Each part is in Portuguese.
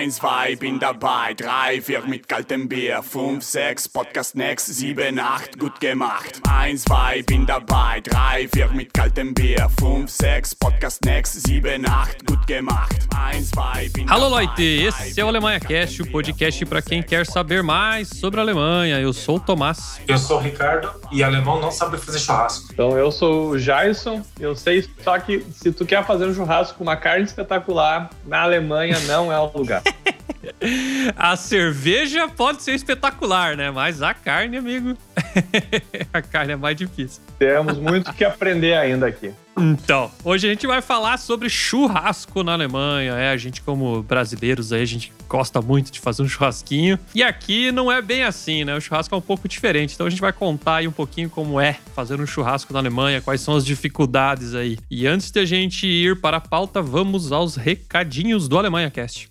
Eins, zwei, bin dabei. Drei, vier mit kaltem Bier. Fünf, sechs, Podcast next. Sieben, acht, gut gemacht. Eins, zwei, bin dabei. Drei, vier mit kaltem Bier. Fünf, sechs, Podcast next. Sieben, acht, gut gemacht. Eins, zwei, bin Alô. Leute! Esse é o Alemanha Cast, o podcast para quem quer saber mais sobre a Alemanha. Eu sou o Tomás. Eu sou o Ricardo e alemão não sabe fazer churrasco. Então eu sou o Jason, eu sei só que se tu quer fazer um churrasco com uma carne espetacular, na Alemanha não é o lugar. A cerveja pode ser espetacular, né? Mas a carne, amigo, a carne é mais difícil. Temos muito que aprender ainda aqui. Então, hoje a gente vai falar sobre churrasco na Alemanha. É, a gente como brasileiros aí, a gente gosta muito de fazer um churrasquinho. E aqui não é bem assim, né? O churrasco é um pouco diferente. Então a gente vai contar aí um pouquinho como é fazer um churrasco na Alemanha, quais são as dificuldades aí. E antes de a gente ir para a pauta, vamos aos recadinhos do Alemanha Cast.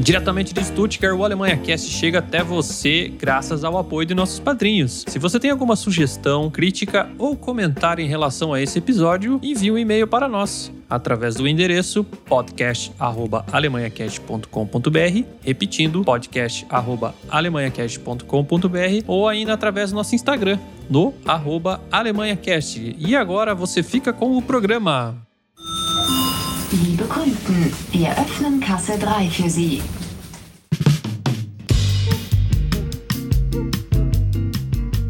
Diretamente de Stuttgart, o Alemanha Cast chega até você graças ao apoio de nossos padrinhos. Se você tem alguma sugestão, crítica ou comentário em relação a esse episódio, envie um e-mail para nós através do endereço podcast@alemanhacast.com.br, repetindo podcast@alemanhacast.com.br ou ainda através do nosso Instagram no @alemanhacast. E agora você fica com o programa. Kunden, wir öffnen Kasse 3 für Sie.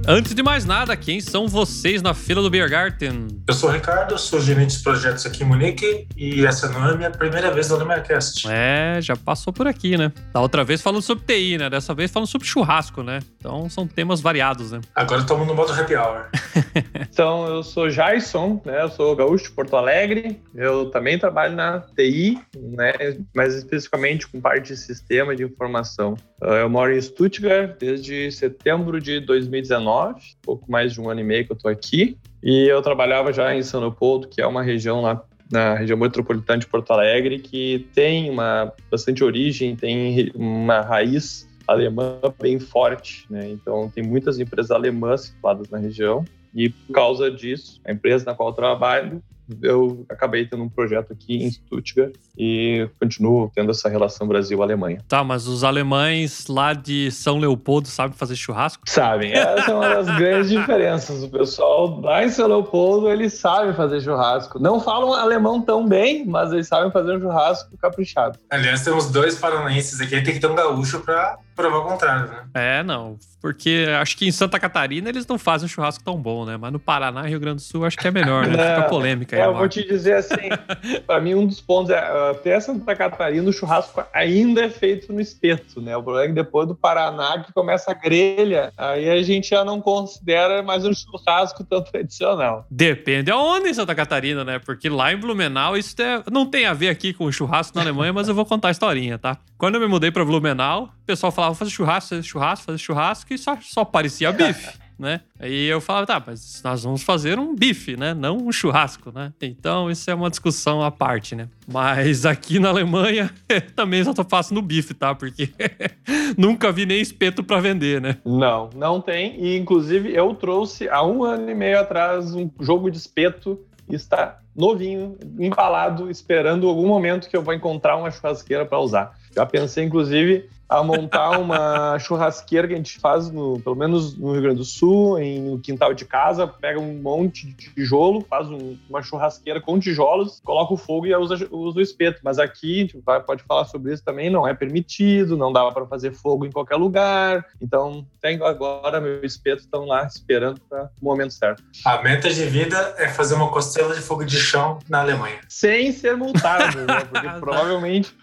Antes de mais nada, quem são vocês na fila do Biergarten? Eu sou o Ricardo, sou gerente de projetos aqui em Munique e essa não é a minha primeira vez no AlemaCast. É, já passou por aqui, né? Da outra vez falando sobre TI, né? Dessa vez falando sobre churrasco, né? Então são temas variados, né? Agora estamos no modo happy hour. Então eu sou Jason, né? Eu sou gaúcho de Porto Alegre. Eu também trabalho na TI, né? Mais especificamente com parte de sistema de informação. Eu moro em Stuttgart desde setembro de 2019, pouco mais de um ano e meio que eu tô aqui. E eu trabalhava já em São Leopoldo, que é uma região lá na região metropolitana de Porto Alegre, que tem uma bastante origem, tem uma raiz alemã bem forte, né? Então tem muitas empresas alemãs situadas na região e por causa disso, a empresa na qual eu trabalho, eu acabei tendo um projeto aqui em Stuttgart e continuo tendo essa relação Brasil-Alemanha. Tá, mas os alemães lá de São Leopoldo sabem fazer churrasco? Sabem, essa é uma das grandes diferenças. O pessoal lá em São Leopoldo, eles sabem fazer churrasco. Não falam alemão tão bem, mas eles sabem fazer um churrasco caprichado. Aliás, temos dois paranaenses aqui, tem que ter um gaúcho pra provar o contrário, né? É, não. Porque acho que em Santa Catarina eles não fazem um churrasco tão bom, né? Mas no Paraná e Rio Grande do Sul acho que é melhor, né? Fica polêmica aí. É, eu vou te dizer assim, para mim um dos pontos é até Santa Catarina o churrasco ainda é feito no espeto, né? O problema é que depois do Paraná que começa a grelha, aí a gente já não considera mais um churrasco tão tradicional. Depende aonde em Santa Catarina, né? Porque lá em Blumenau isso é- não tem a ver aqui com churrasco na Alemanha, mas eu vou contar a historinha, tá? Quando eu me mudei pra Blumenau, o pessoal falava fazer churrasco, fazer churrasco, fazer churrasco e só, só parecia bife. Né? Aí eu falava, tá, mas nós vamos fazer um bife, né? Não um churrasco, né? Então isso é uma discussão à parte, né? Mas aqui na Alemanha também só tô fazendo bife, tá? Porque nunca vi nem espeto pra vender, né? Não, não tem. E inclusive eu trouxe há um ano e meio atrás um jogo de espeto e está novinho, embalado, esperando algum momento que eu vou encontrar uma churrasqueira para usar. Já pensei, inclusive, a montar uma churrasqueira que a gente faz, no, pelo menos no Rio Grande do Sul, em, no quintal de casa, pega um monte de tijolo, faz um- uma churrasqueira com tijolos, coloca o fogo e usa, usa o espeto. Mas aqui, a gente vai, pode falar sobre isso também, não é permitido, não dá para fazer fogo em qualquer lugar. Então, tenho agora meu espeto, estão lá esperando para o momento certo. A meta de vida é fazer uma costela de fogo de chão na Alemanha. Sem ser multado, né? Porque provavelmente.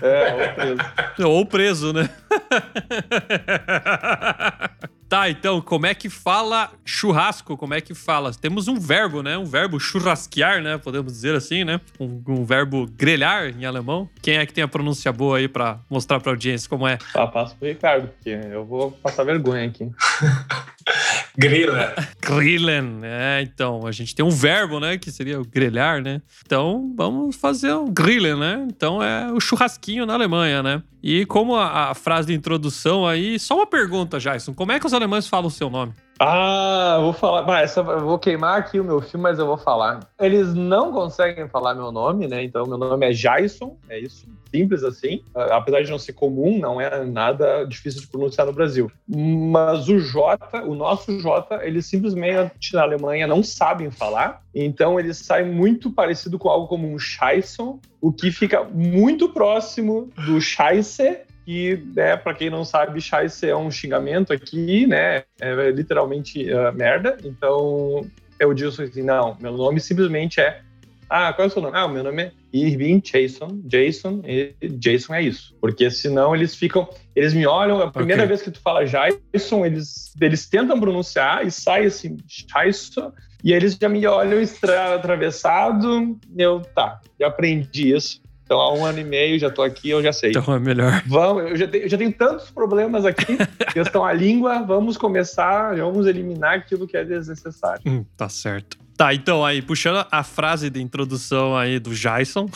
É, ou preso. Ou preso, né? tá, então, como é que fala churrasco? Como é que fala? Temos um verbo, né? Um verbo churrasquear, né? Podemos dizer assim, né? Um, um verbo grelhar em alemão. Quem é que tem a pronúncia boa aí pra mostrar pra audiência como é? Ah, passo pro Ricardo, porque eu vou passar vergonha aqui. Grila. Grillen, é, então, a gente tem um verbo, né, que seria o grelhar, né? Então, vamos fazer um grillen, né? Então, é o churrasquinho na Alemanha, né? E como a, a frase de introdução aí, só uma pergunta, Jason, como é que os alemães falam o seu nome? Ah, vou falar. Bah, essa, vou queimar aqui o meu filme, mas eu vou falar. Eles não conseguem falar meu nome, né? Então, meu nome é Jason, é isso. Simples assim. Ah, Apesar de não ser comum, não é nada difícil de pronunciar no Brasil. Mas o J, o nosso J, eles simplesmente na Alemanha não sabem falar. Então, eles saem muito parecido com algo como um Scheisson, o que fica muito próximo do Scheisse, que, né, para quem não sabe, Scheiße é um xingamento aqui, né? É literalmente uh, merda. Então, eu digo assim, não, meu nome simplesmente é ah, qual é o seu nome? Ah, o meu nome é Irving Jason. Jason, e Jason é isso. Porque senão eles ficam. Eles me olham, a primeira Ok. vez que tu fala Jason, eles, eles tentam pronunciar e sai assim, Jason. E eles já me olham estra- atravessado. Eu, tá, já aprendi isso. Então, há um ano e meio já tô aqui, eu já sei. Então é melhor. Vamos, eu já, tenho, eu já tenho tantos problemas aqui, questão a língua, vamos começar, vamos eliminar aquilo que é desnecessário. Hum, tá certo. Tá, então aí, puxando a frase de introdução aí do Jason.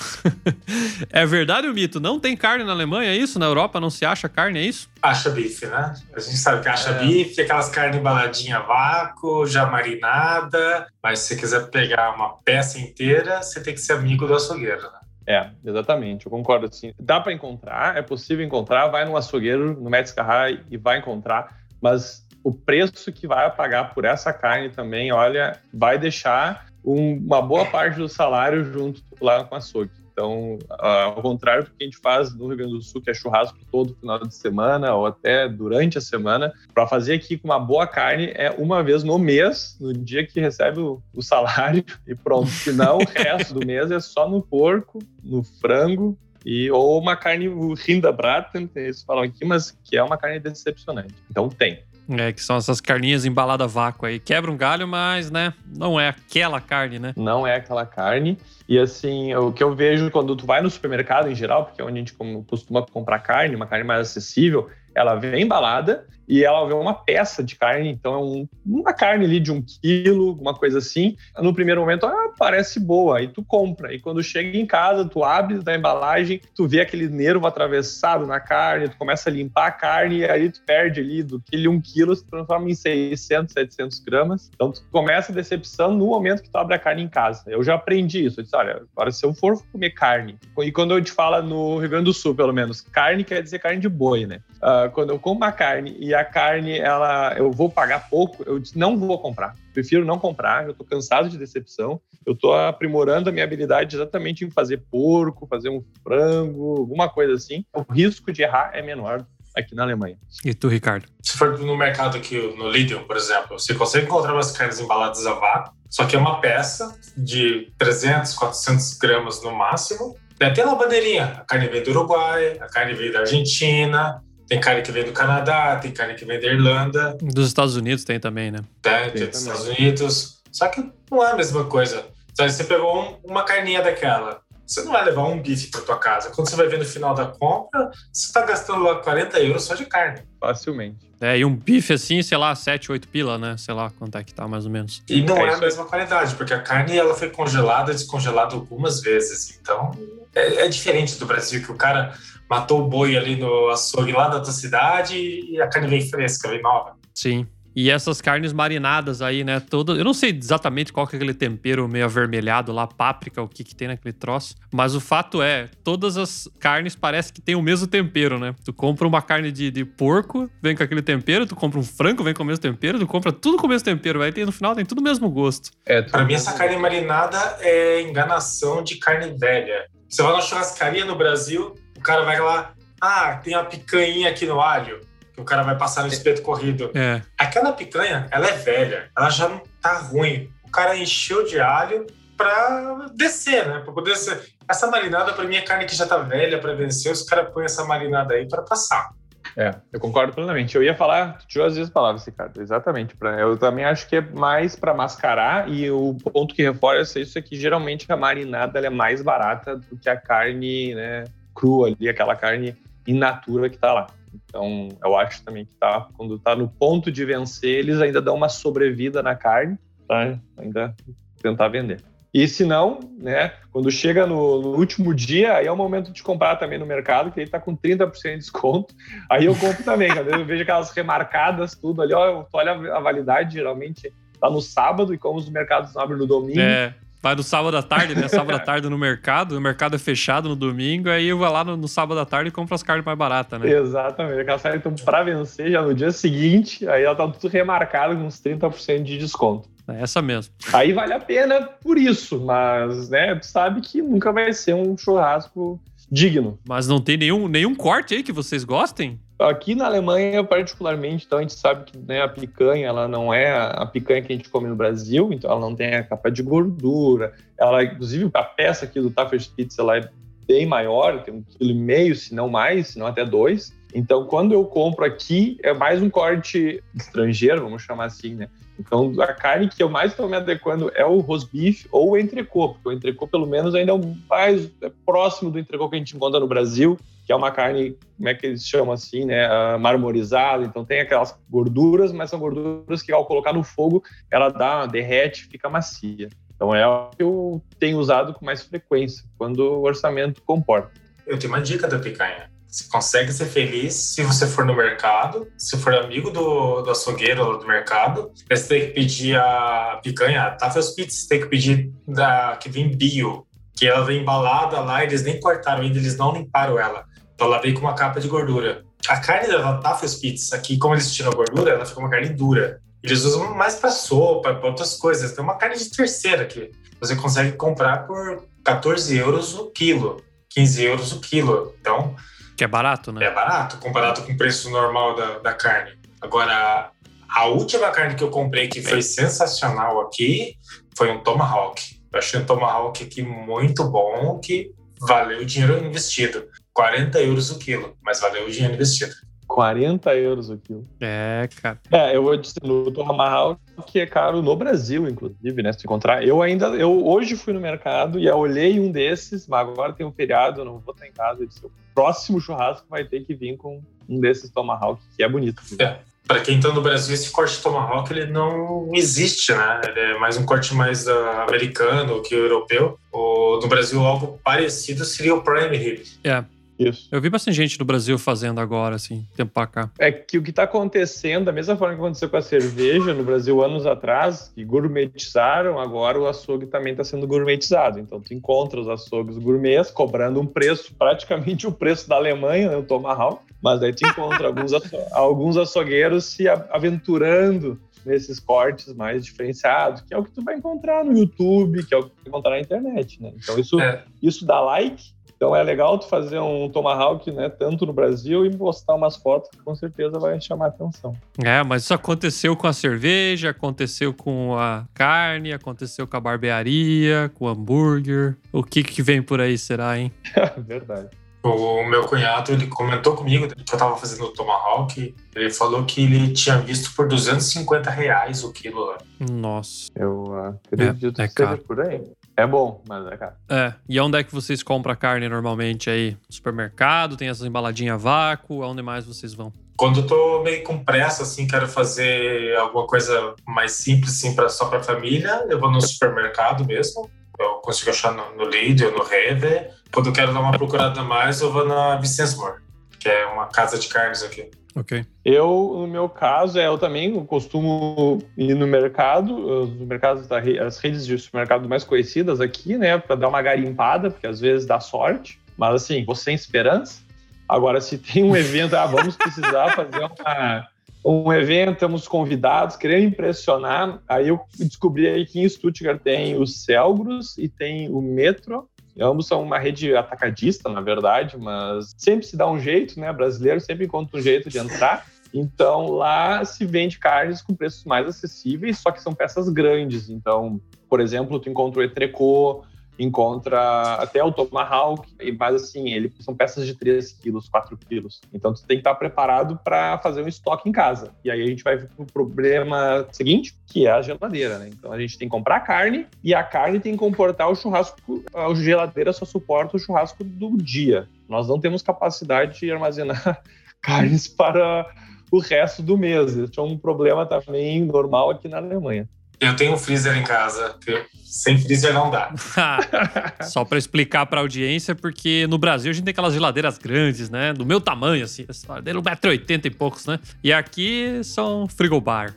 é verdade o mito? Não tem carne na Alemanha, é isso? Na Europa não se acha carne, é isso? Acha bife, né? A gente sabe que acha É. bife, aquelas carnes embaladinha a vácuo, já marinada. Mas se você quiser pegar uma peça inteira, você tem que ser amigo do açougueiro, né? É, exatamente, eu concordo assim. Dá para encontrar, é possível encontrar, vai no açougueiro, no Metzgerei e vai encontrar, mas o preço que vai pagar por essa carne também, olha, vai deixar um- uma boa parte do salário junto lá com açougue. Então, ah, ao contrário do que a gente faz no Rio Grande do Sul, que é churrasco todo final de semana ou até durante a semana, para fazer aqui com uma boa carne é uma vez no mês, no dia que recebe o, salário e pronto. Senão, o resto do mês é só no porco, no frango e ou uma carne o Rinderbraten, eles falam aqui, mas que é uma carne decepcionante. Então tem. É, que são essas carninhas embaladas a vácuo aí. Quebra um galho, mas, né, não é aquela carne, né? não é aquela carne. E assim, o que eu vejo quando tu vai no supermercado em geral, porque é onde a gente costuma comprar carne, uma carne mais acessível, ela vem embalada e ela vem uma peça de carne, então é um- uma carne ali de um quilo, alguma coisa assim. No primeiro momento, ah, parece boa, aí tu compra. E quando chega em casa, tu abre da embalagem, tu vê aquele nervo atravessado na carne, tu começa a limpar a carne e aí tu perde ali do quilo um quilo, se transforma em 600, 700 gramas. Então tu começa a decepção no momento que tu abre a carne em casa. Eu já aprendi isso. Eu disse, olha, agora se eu for comer carne, e quando a gente fala no Rio Grande do Sul, pelo menos, carne quer dizer carne de boi, né? Ah, quando eu como uma carne e a carne, ela, eu vou pagar pouco, eu não vou comprar. Prefiro não comprar, eu tô cansado de decepção. Eu tô aprimorando a minha habilidade exatamente em fazer porco, fazer um frango, alguma coisa assim. O risco de errar é menor aqui na Alemanha. E tu, Ricardo? Se for no mercado aqui, no Lidl, por exemplo, você consegue encontrar umas carnes embaladas a vácuo, só que é uma peça de 300, 400 gramas no máximo. Tem até uma bandeirinha. A carne vem do Uruguai, a carne vem da Argentina, tem carne que vem do Canadá, tem carne que vem da Irlanda, Dos Estados Unidos tem também, né? né, Tem dos também. Estados Unidos. Só que não é a mesma coisa. Então, você pegou um- uma carninha daquela. Você não vai levar um bife para tua casa. Quando você vai ver no final da compra, você está gastando lá 40 euros só de carne. Facilmente. É, e um bife assim, sei lá, 7, 8 pila, né? Sei lá quanto é que tá, mais ou menos. E não É é, a mesma qualidade, porque a carne ela foi congelada, descongelada algumas vezes. Então, é, é diferente do Brasil, que o cara matou o boi ali no açougue lá da tua cidade e a carne vem fresca, vem nova. Sim. E essas carnes marinadas aí, né? Todas. Eu não sei exatamente qual que é aquele tempero meio avermelhado lá, páprica, o que que tem naquele troço. Mas o fato é, todas as carnes parece que tem o mesmo tempero, né? Tu compra uma carne de, de porco, vem com aquele tempero. Tu compra um frango, vem com o mesmo tempero. Tu compra tudo com o mesmo tempero. Aí tem, no final tem tudo o mesmo gosto. É, Para mim, essa carne marinada é enganação de carne velha. Você vai na churrascaria no Brasil, cara vai lá, ah, tem uma picanha aqui no alho, que o cara vai passar no espeto corrido. É. Aquela picanha, ela é velha, ela já não tá ruim. O cara encheu de alho pra descer, né? Pra poder ser. Essa marinada, pra mim, é carne que já tá velha pra vencer. Os caras põem essa marinada aí pra passar. É, eu concordo plenamente. Eu ia falar, tu tirou as vezes palavras, Ricardo. Exatamente. Pra, eu também acho que é mais para mascarar e o ponto que reforça isso é que geralmente a marinada ela é mais barata do que a carne né, crua ali, aquela carne in natura que tá lá. Então, eu acho também que tá, quando tá no ponto de vencer, eles ainda dão uma sobrevida na carne, tá? Ainda tentar vender. E se não, né, quando chega no, no, último dia, aí é o momento de comprar também no mercado, que ele tá com 30% de desconto. Aí eu compro também, eu vejo aquelas remarcadas, tudo ali, ó, tu olha a validade, geralmente tá no sábado, e como os mercados abrem no domingo. É. Vai no sábado à tarde, né? Sábado à tarde no mercado, o mercado é fechado no domingo, aí eu vou lá no, no sábado à tarde e compro as carnes mais baratas, né? Exatamente. Aquelas carnes estão pra vencer já no dia seguinte, aí ela tá tudo remarcada com uns 30% de desconto. É essa mesmo. Aí vale a pena por isso, mas, né, tu sabe que nunca vai ser um churrasco digno. Mas não tem nenhum, nenhum corte aí que vocês gostem? Aqui na Alemanha, particularmente, então a gente sabe que né, a picanha ela não é a picanha que a gente come no Brasil, então ela não tem a capa de gordura. Ela, inclusive, a peça aqui do Tafelspitz ela é bem maior, tem um quilo e meio, se não mais, se não até dois. Então, quando eu compro aqui, é mais um corte estrangeiro, vamos chamar assim, né? Então, a carne que eu mais estou me adequando é o rosbife ou o entrecô, porque o entrecô, pelo menos, ainda é o mais é próximo do entrecô que a gente encontra no Brasil, que é uma carne, como é que eles chamam assim, né, marmorizada. Então, tem aquelas gorduras, mas são gorduras que, ao colocar no fogo, ela dá, derrete, fica macia. Então, é o que eu tenho usado com mais frequência, quando o orçamento comporta. Eu tenho uma dica da picanha. Você consegue ser feliz se você for no mercado, se for amigo do, do açougueiro do mercado. Você tem que pedir a picanha, Tafels Pizza, você tem que pedir da, que vem bio, que ela vem embalada lá, eles nem cortaram ainda, eles não limparam ela. Então ela vem com uma capa de gordura. A carne da Tafels Pizza, aqui, como eles tiram a gordura, ela fica uma carne dura. Eles usam mais para sopa, para outras coisas. Tem uma carne de terceira que você consegue comprar por 14 euros o quilo, 15 euros o quilo. Então, que é barato, né? É barato, comparado com o preço normal da, da carne. Agora, a última carne que eu comprei que foi sensacional aqui foi um Tomahawk. Eu achei um Tomahawk aqui muito bom, que valeu o dinheiro investido. 40 euros o quilo, mas valeu o dinheiro investido. 40 euros o quilo. É, cara. É, eu vou dizer, no Tomahawk que é caro no Brasil, inclusive, né? Se encontrar. Eu ainda, eu hoje fui no mercado e olhei um desses, mas agora tem um feriado, eu não vou estar em casa. Disse, o próximo churrasco vai ter que vir com um desses Tomahawk, que é bonito. É. Para quem está no Brasil, esse corte Tomahawk ele não existe, né? Ele é mais um corte mais uh, americano que europeu. O, no Brasil, algo parecido seria o Prime Rib. É. Isso. Eu vi bastante gente do Brasil fazendo agora, assim, tempo pra cá. É que o que está acontecendo, da mesma forma que aconteceu com a cerveja no Brasil anos atrás, que gourmetizaram, agora o açougue também está sendo gourmetizado. Então, tu encontra os açougues gourmets cobrando um preço, praticamente o preço da Alemanha, né, o Tomahawk, mas aí tu encontra alguns, aço alguns açougueiros se aventurando nesses cortes mais diferenciados, que é o que tu vai encontrar no YouTube, que é o que tu vai encontrar na internet, né? Então isso, é. isso dá like, então é legal tu fazer um Tomahawk, né, tanto no Brasil e postar umas fotos que com certeza vai chamar atenção. É, mas isso aconteceu com a cerveja, aconteceu com a carne, aconteceu com a barbearia, com o hambúrguer. O que que vem por aí será, hein? Verdade. O meu cunhado, ele comentou comigo que eu tava fazendo o Tomahawk. Ele falou que ele tinha visto por 250 reais o quilo lá. Nossa. Eu acredito é, é que seja por aí. É bom, mas é caro. É. E onde é que vocês compram a carne normalmente aí? supermercado? Tem essas embaladinhas a vácuo? Aonde mais vocês vão? Quando eu tô meio com pressa, assim, quero fazer alguma coisa mais simples, assim, pra, só pra família, eu vou no supermercado mesmo. Eu consigo achar no, no Lidl, no Rewe. Quando eu quero dar uma procurada mais, eu vou na Vicensmore, que é uma casa de carnes aqui. Ok. Eu, no meu caso, é, eu também costumo ir no mercado, no mercado as redes de supermercado mais conhecidas aqui, né, para dar uma garimpada, porque às vezes dá sorte, mas assim, você sem esperança. Agora, se tem um evento, ah, vamos precisar fazer uma, um evento, temos convidados, querendo impressionar, aí eu descobri aí que em Stuttgart tem o Celgros e tem o Metro, Ambos são uma rede atacadista, na verdade, mas sempre se dá um jeito, né? Brasileiro sempre encontra um jeito de entrar. Então lá se vende carnes com preços mais acessíveis, só que são peças grandes. Então, por exemplo, tu encontra o etrecô, encontra até o tomahawk, mas assim, ele são peças de 3 quilos, 4 quilos. Então tu tem que estar preparado para fazer um estoque em casa. E aí a gente vai para o problema seguinte, que é a geladeira, né? Então a gente tem que comprar carne e a carne tem que comportar o churrasco, a geladeira só suporta o churrasco do dia. Nós não temos capacidade de armazenar carnes para o resto do mês. Isso é um problema também normal aqui na Alemanha. Eu tenho um freezer em casa. Sem freezer não dá. Só pra explicar pra audiência, porque no Brasil a gente tem aquelas geladeiras grandes, né? Do meu tamanho, assim. Geladeira 1,80m e poucos, né? E aqui são frigobar.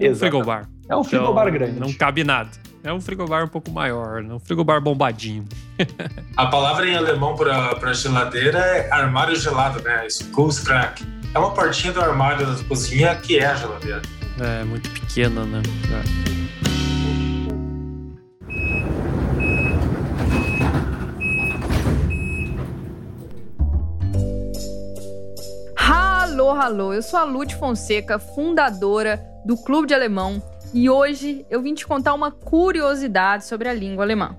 É um frigobar. É um frigobar Então, grande. Não cabe nada. É um frigobar um pouco maior, né? Um frigobar bombadinho. A palavra em alemão para para geladeira é armário gelado, né? Isso, Kühlschrank. É uma portinha do armário da cozinha que é a geladeira. É, muito pequena, né? É. Alô, alô, eu sou a Lute Fonseca, fundadora do Clube de Alemão, e hoje eu vim te contar uma curiosidade sobre a língua alemã.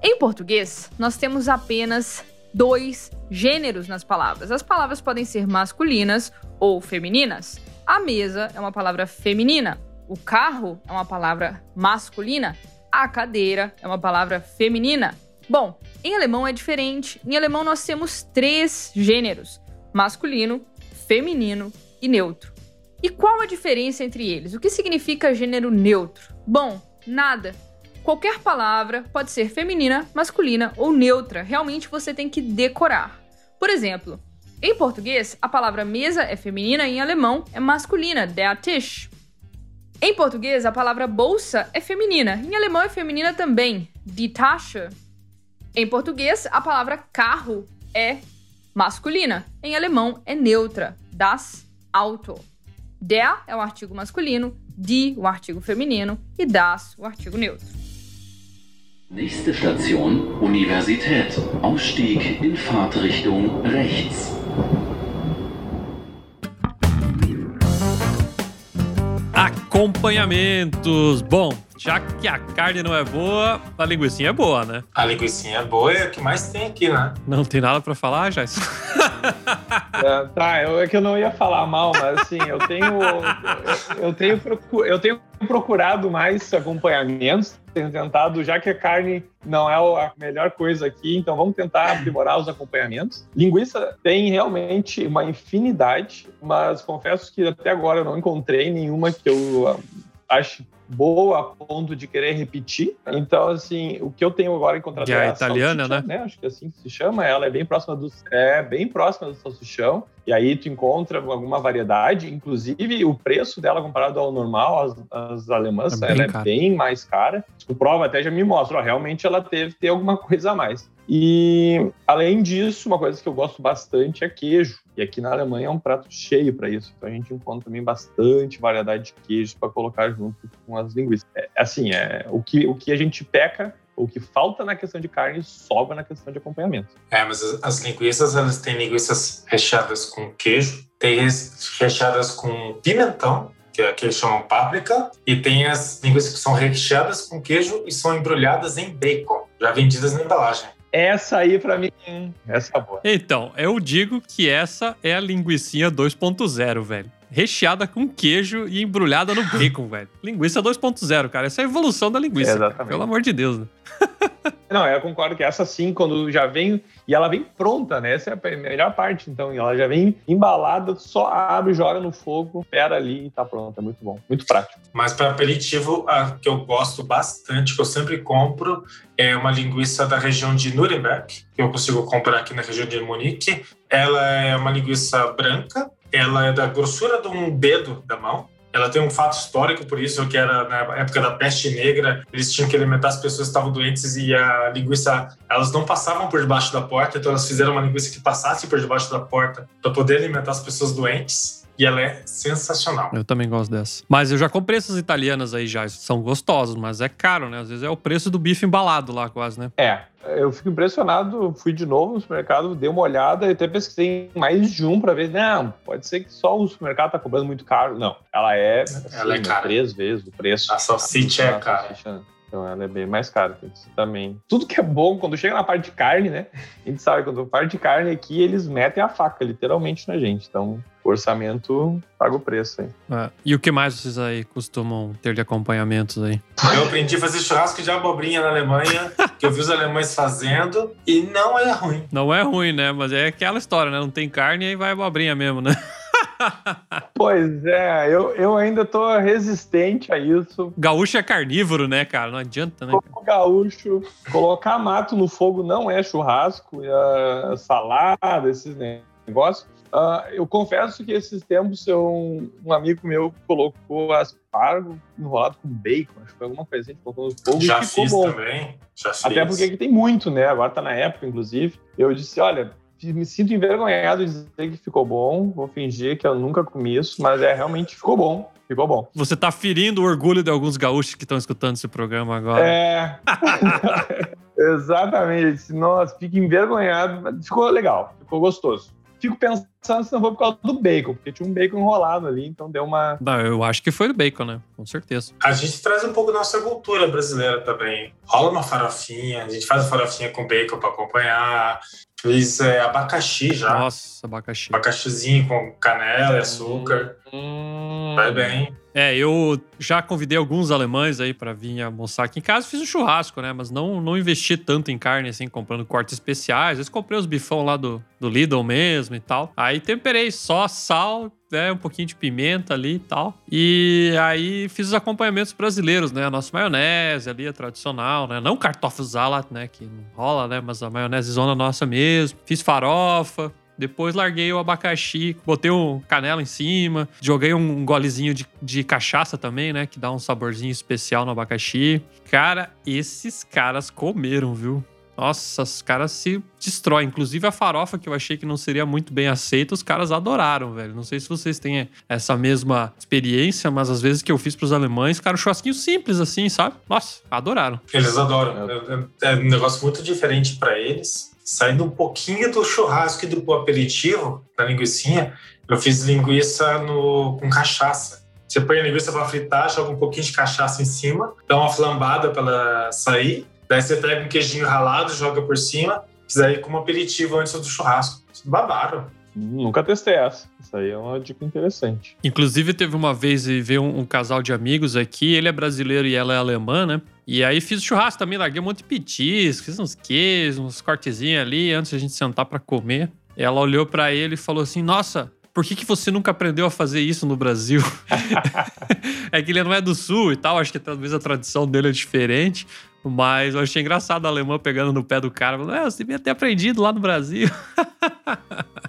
Em português, nós temos apenas dois gêneros nas palavras. As palavras podem ser masculinas ou femininas. A mesa é uma palavra feminina, o carro é uma palavra masculina, a cadeira é uma palavra feminina. Bom, em alemão é diferente. Em alemão nós temos três gêneros: masculino, feminino e neutro. E qual a diferença entre eles? O que significa gênero neutro? Bom, nada. Qualquer palavra pode ser feminina, masculina ou neutra. Realmente você tem que decorar. Por exemplo, em português, a palavra mesa é feminina e em alemão é masculina, der Tisch. Em português, a palavra bolsa é feminina, em alemão é feminina também, die Tasche. Em português, a palavra carro é masculina, em alemão é neutra, das Auto. Der é o artigo masculino, die o artigo feminino e das o artigo neutro. Nächste Station Universität. Ausstieg in Fahrtrichtung rechts. Acompanhamentos. Bom, já que a carne não é boa, a linguiça é boa, né? A linguiça é boa é o que mais tem aqui, né? Não tem nada pra falar, Jais? É, tá, eu, é que eu não ia falar mal, mas assim, eu tenho, eu, eu tenho, eu tenho procurado mais acompanhamentos, tenho tentado, já que a carne não é a melhor coisa aqui, então vamos tentar aprimorar os acompanhamentos. Linguiça tem realmente uma infinidade, mas confesso que até agora eu não encontrei nenhuma que eu ah, ache boa a ponto de querer repetir. Então, assim, o que eu tenho agora encontrado Que é a a italiana, salsicha, Acho que é assim que se chama. Ela é bem próxima do é bem próxima do salsichão. E aí tu encontra alguma variedade, inclusive o preço dela comparado ao normal, as, as alemãs, É bem ela é cara. bem mais cara. O prova até já me mostra, ó, realmente ela teve ter alguma coisa a mais. E além disso, uma coisa que eu gosto bastante é queijo. E aqui na Alemanha é um prato cheio para isso. Então a gente encontra também bastante variedade de queijos para colocar junto com as linguiças. É, assim, é o que, o que a gente peca, o que falta na questão de carne, sobra na questão de acompanhamento. É, mas as, as linguiças, elas têm linguiças recheadas com queijo, tem recheadas com pimentão, que é que eles chamam páprica, e tem as linguiças que são recheadas com queijo e são embrulhadas em bacon, já vendidas na embalagem. Essa aí, para mim, essa é boa. Então, eu digo que essa é a linguicinha 2.0, velho. Recheada com queijo e embrulhada no bacon, velho. Linguiça 2.0, cara. Essa é a evolução da linguiça. cara. Exatamente. Pelo amor de Deus. Né? Não, eu concordo que essa sim, quando já vem. E ela vem pronta, né? Essa é a melhor parte. Então, ela já vem embalada, só abre, joga no fogo, espera ali e tá pronta. Muito bom. Muito prático. Mas para aperitivo, a que eu gosto bastante, que eu sempre compro, é uma linguiça da região de Nuremberg, que eu consigo comprar aqui na região de Munique. Ela é uma linguiça branca, ela é da grossura de um dedo da mão. Ela tem um fato histórico, por isso que era na época da peste negra, eles tinham que alimentar as pessoas que estavam doentes e a linguiça, elas não passavam por debaixo da porta, então elas fizeram uma linguiça que passasse por debaixo da porta para poder alimentar as pessoas doentes. E ela é sensacional. Eu também gosto dessa. Mas eu já comprei essas italianas aí já. São gostosas, mas é caro, né? Às vezes é o preço do bife embalado lá, quase, né? É, eu fico impressionado. Fui de novo no supermercado, dei uma olhada e até pesquisei mais de um para ver. Não, pode ser que só o supermercado tá cobrando muito caro. Não, ela é, assim, Ela é cara. três vezes o preço. A salsicha é A cara. salsicha, Então ela é bem mais cara. também. Tudo que é bom, quando chega na parte de carne, né? A gente sabe, quando parte de carne aqui, eles metem a faca, literalmente, na gente. Então, o orçamento paga o preço aí. É. E o que mais vocês aí costumam ter de acompanhamentos aí? Eu aprendi a fazer churrasco de abobrinha na Alemanha, que eu vi os alemães fazendo, e não é ruim. Não é ruim, né? Mas é aquela história, né? Não tem carne e aí vai abobrinha mesmo, né? Pois é, eu, eu ainda tô resistente a isso. Gaúcho é carnívoro, né, cara? Não adianta, né? Como gaúcho, colocar mato no fogo não é churrasco, é salada, esses negócios. Ah, eu confesso que esses tempos eu, um amigo meu colocou aspargo enrolado com bacon, acho que foi alguma coisa assim, colocou no fogo Já e ficou fiz bom. também. Já fiz. Até porque aqui tem muito, né? Agora tá na época, inclusive. Eu disse, olha, me sinto envergonhado de dizer que ficou bom, vou fingir que eu nunca comi isso, mas é realmente ficou bom, ficou bom. Você tá ferindo o orgulho de alguns gaúchos que estão escutando esse programa agora. É. Exatamente. Nossa, fico envergonhado, mas ficou legal, ficou gostoso. Fico pensando se não foi por causa do bacon, porque tinha um bacon enrolado ali, então deu uma. Não, eu acho que foi do bacon, né? Com certeza. A gente traz um pouco da nossa cultura brasileira também. Rola uma farofinha, a gente faz a farofinha com bacon para acompanhar. Fiz é, abacaxi já. Nossa, abacaxi. Abacaxizinho com canela e açúcar. Hum, Vai bem. É, eu já convidei alguns alemães aí pra vir almoçar aqui em casa. Fiz um churrasco, né? Mas não, não investi tanto em carne, assim, comprando cortes especiais. Às vezes comprei os bifão lá do, do Lidl mesmo e tal. Aí temperei só sal, né? Um pouquinho de pimenta ali e tal. E aí fiz os acompanhamentos brasileiros, né? A nossa maionese ali, a tradicional, né? Não cartoffelsalat, né? Que não rola, né? Mas a maionese zona nossa mesmo. Fiz farofa. Depois larguei o abacaxi, botei um canela em cima, joguei um golezinho de, de cachaça também, né? Que dá um saborzinho especial no abacaxi. Cara, esses caras comeram, viu? Nossa, os caras se destroem. Inclusive a farofa, que eu achei que não seria muito bem aceita, os caras adoraram, velho. Não sei se vocês têm essa mesma experiência, mas às vezes que eu fiz pros alemães, cara, um churrasquinho simples assim, sabe? Nossa, adoraram. Eles adoram. É, é um negócio muito diferente para eles. Saindo um pouquinho do churrasco e do aperitivo, da linguiçinha, eu fiz linguiça no, com cachaça. Você põe a linguiça para fritar, joga um pouquinho de cachaça em cima, dá uma flambada para ela sair. Daí você pega um queijinho ralado, joga por cima. Fiz aí como aperitivo antes do churrasco. Babaram. Nunca testei essa. Isso aí é uma dica interessante. Inclusive, teve uma vez e veio um, um casal de amigos aqui, ele é brasileiro e ela é alemã, né? E aí fiz churrasco também, larguei um monte de petis, fiz uns queijos, uns cortezinhos ali antes da gente sentar pra comer. Ela olhou pra ele e falou assim: Nossa, por que, que você nunca aprendeu a fazer isso no Brasil? é que ele não é do sul e tal, acho que talvez a tradição dele é diferente. Mas eu achei engraçado a alemã pegando no pé do cara. Falando, é, você devia ter aprendido lá no Brasil.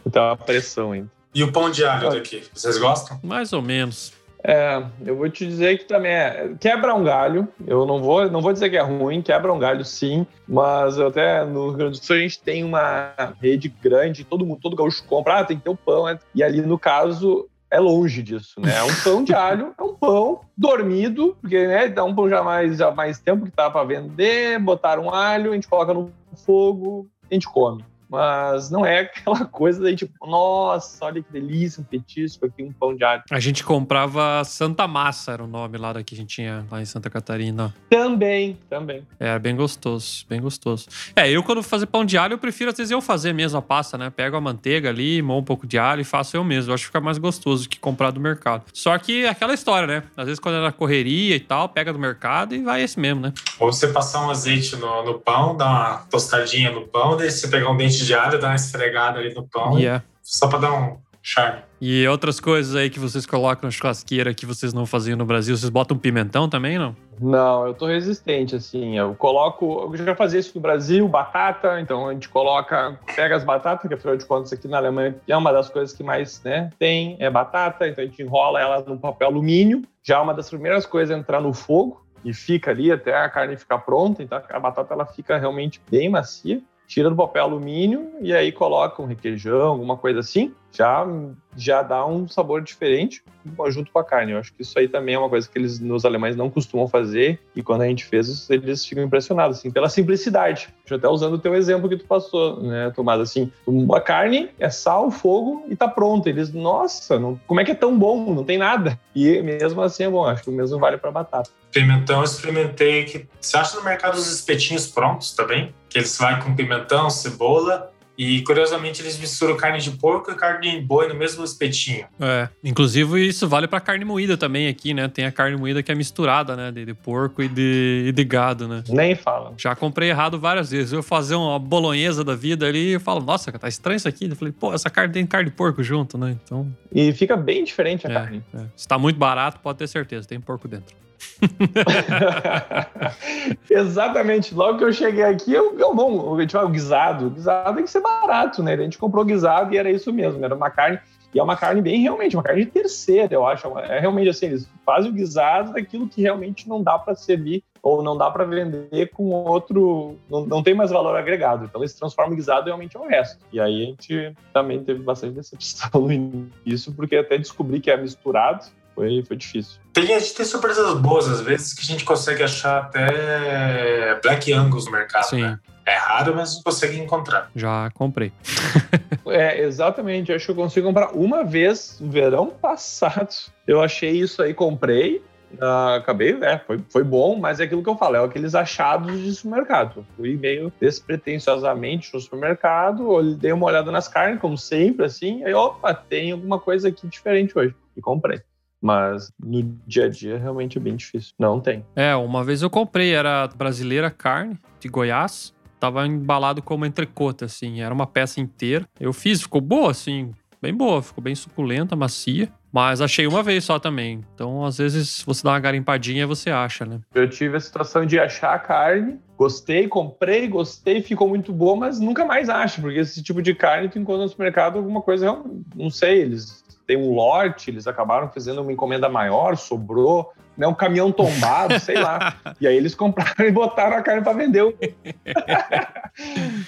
Então, a pressão ainda. E o pão de alho daqui? Vocês gostam? Mais ou menos. É, eu vou te dizer que também é. Quebra um galho. Eu não vou, não vou dizer que é ruim, quebra um galho sim. Mas eu até no Rio Grande do Sul a gente tem uma rede grande, todo mundo, todo gaúcho compra, ah, tem que ter o pão. né? E ali, no caso, é longe disso, né? É um pão de alho, é um pão dormido, porque né, dá um pão já mais, já mais tempo que tá para vender, botar um alho, a gente coloca no fogo, a gente come. Mas não é aquela coisa daí, tipo, nossa, olha que delícia, um petisco aqui, um pão de alho. A gente comprava Santa Massa, era o nome lá da que a gente tinha lá em Santa Catarina. Também, também. É, bem gostoso, bem gostoso. É, eu quando fazer pão de alho, eu prefiro às vezes eu fazer mesmo a pasta, né? Pego a manteiga ali, moo um pouco de alho e faço eu mesmo. Eu acho que fica mais gostoso que comprar do mercado. Só que é aquela história, né? Às vezes quando é na correria e tal, pega do mercado e vai esse mesmo, né? Ou você passar um azeite no, no pão, dar uma tostadinha no pão, daí você pegar um dente de alho, dar uma esfregada ali no pão, E, é. só para dar um charme. e outras coisas aí que vocês colocam na churrasqueira que vocês não faziam no Brasil, vocês botam pimentão também, não? Não, eu tô resistente, assim. Eu coloco. Eu já fazia isso no Brasil, batata, então a gente coloca. Pega as batatas, que afinal de contas aqui na Alemanha é uma das coisas que mais né, tem, é batata, então a gente enrola ela no papel alumínio. Já é uma das primeiras coisas é entrar no fogo e fica ali até a carne ficar pronta, então a batata ela fica realmente bem macia. Tira do papel alumínio e aí coloca um requeijão, alguma coisa assim. Já, já dá um sabor diferente junto com a carne. Eu acho que isso aí também é uma coisa que eles, nos alemães, não costumam fazer. E quando a gente fez, eles ficam impressionados, assim, pela simplicidade. Já até usando o teu exemplo que tu passou, né, Tomás? Assim, a carne é sal, fogo e tá pronto. Eles, nossa, não, como é que é tão bom? Não tem nada. E mesmo assim é bom. Acho que o mesmo vale para batata. Pimentão, eu experimentei que você acha no mercado os espetinhos prontos também? Que eles vai com pimentão, cebola, E curiosamente eles misturam carne de porco e carne de boi no mesmo espetinho. É, inclusive isso vale pra carne moída também aqui, né? Tem a carne moída que é misturada, né? De, de porco e de, e de gado, né? Nem fala. Já comprei errado várias vezes. Eu fazer uma bolonhesa da vida ali eu falo, nossa, tá estranho isso aqui. Eu falei, pô, essa carne tem carne de porco junto, né? Então, E fica bem diferente a é, carne. é. Se tá muito barato, pode ter certeza, tem porco dentro. Exatamente. Logo que eu cheguei aqui, eu, eu bom, eu, tipo, o guisado. O guisado tem que ser barato, né? A gente comprou guisado e era isso mesmo. Era uma carne. E é uma carne bem, realmente, uma carne de terceira, eu acho. É realmente assim, eles fazem o guisado daquilo que realmente não dá para servir ou não dá para vender com outro. Não, não tem mais valor agregado. Então eles transformam o guisado realmente ao resto. E aí a gente também teve bastante decepção no início, porque até descobri que é misturado. Foi, foi difícil. Tem, a gente tem surpresas boas, às vezes, que a gente consegue achar até Black Angus no mercado, Sim. né? É raro, mas a gente consegue encontrar. Já comprei. É, exatamente. Acho que eu consigo comprar uma vez no verão passado. Eu achei isso aí, comprei. ah, acabei, é, foi, foi bom, mas é aquilo que eu falo, é aqueles achados de supermercado. Fui meio despretensiosamente no supermercado, olhei- dei uma olhada nas carnes, como sempre, assim, aí, opa, tem alguma coisa aqui diferente hoje. E comprei. Mas no dia a dia realmente é bem difícil. Não tem. É, uma vez eu comprei, era brasileira carne de Goiás. Tava embalado como entrecôte, assim. Era uma peça inteira. Eu fiz, ficou boa, assim. Bem boa, ficou bem suculenta, macia. Mas achei uma vez só também. Então, às vezes, você dá uma garimpadinha e você acha, né? Eu tive a situação de achar a carne, gostei, comprei, gostei, ficou muito boa, mas nunca mais acho, porque esse tipo de carne tu encontra no supermercado alguma coisa, não sei, eles têm um lote, eles acabaram fazendo uma encomenda maior, sobrou, né, um caminhão tombado, sei lá. E aí eles compraram e botaram a carne para vender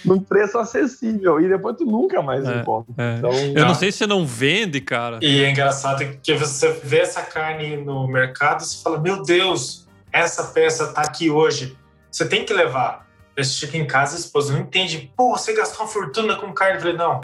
num preço acessível. E depois tu nunca mais É, encontra. é. Então, Eu não sei se não vende, cara. E é engraçado que você vê essa carne no mercado e você fala: Meu Deus, essa peça tá aqui hoje. Você tem que levar. Aí Você chega em casa e a esposa não entende. Pô, você gastou uma fortuna com carne. Eu falei: Não,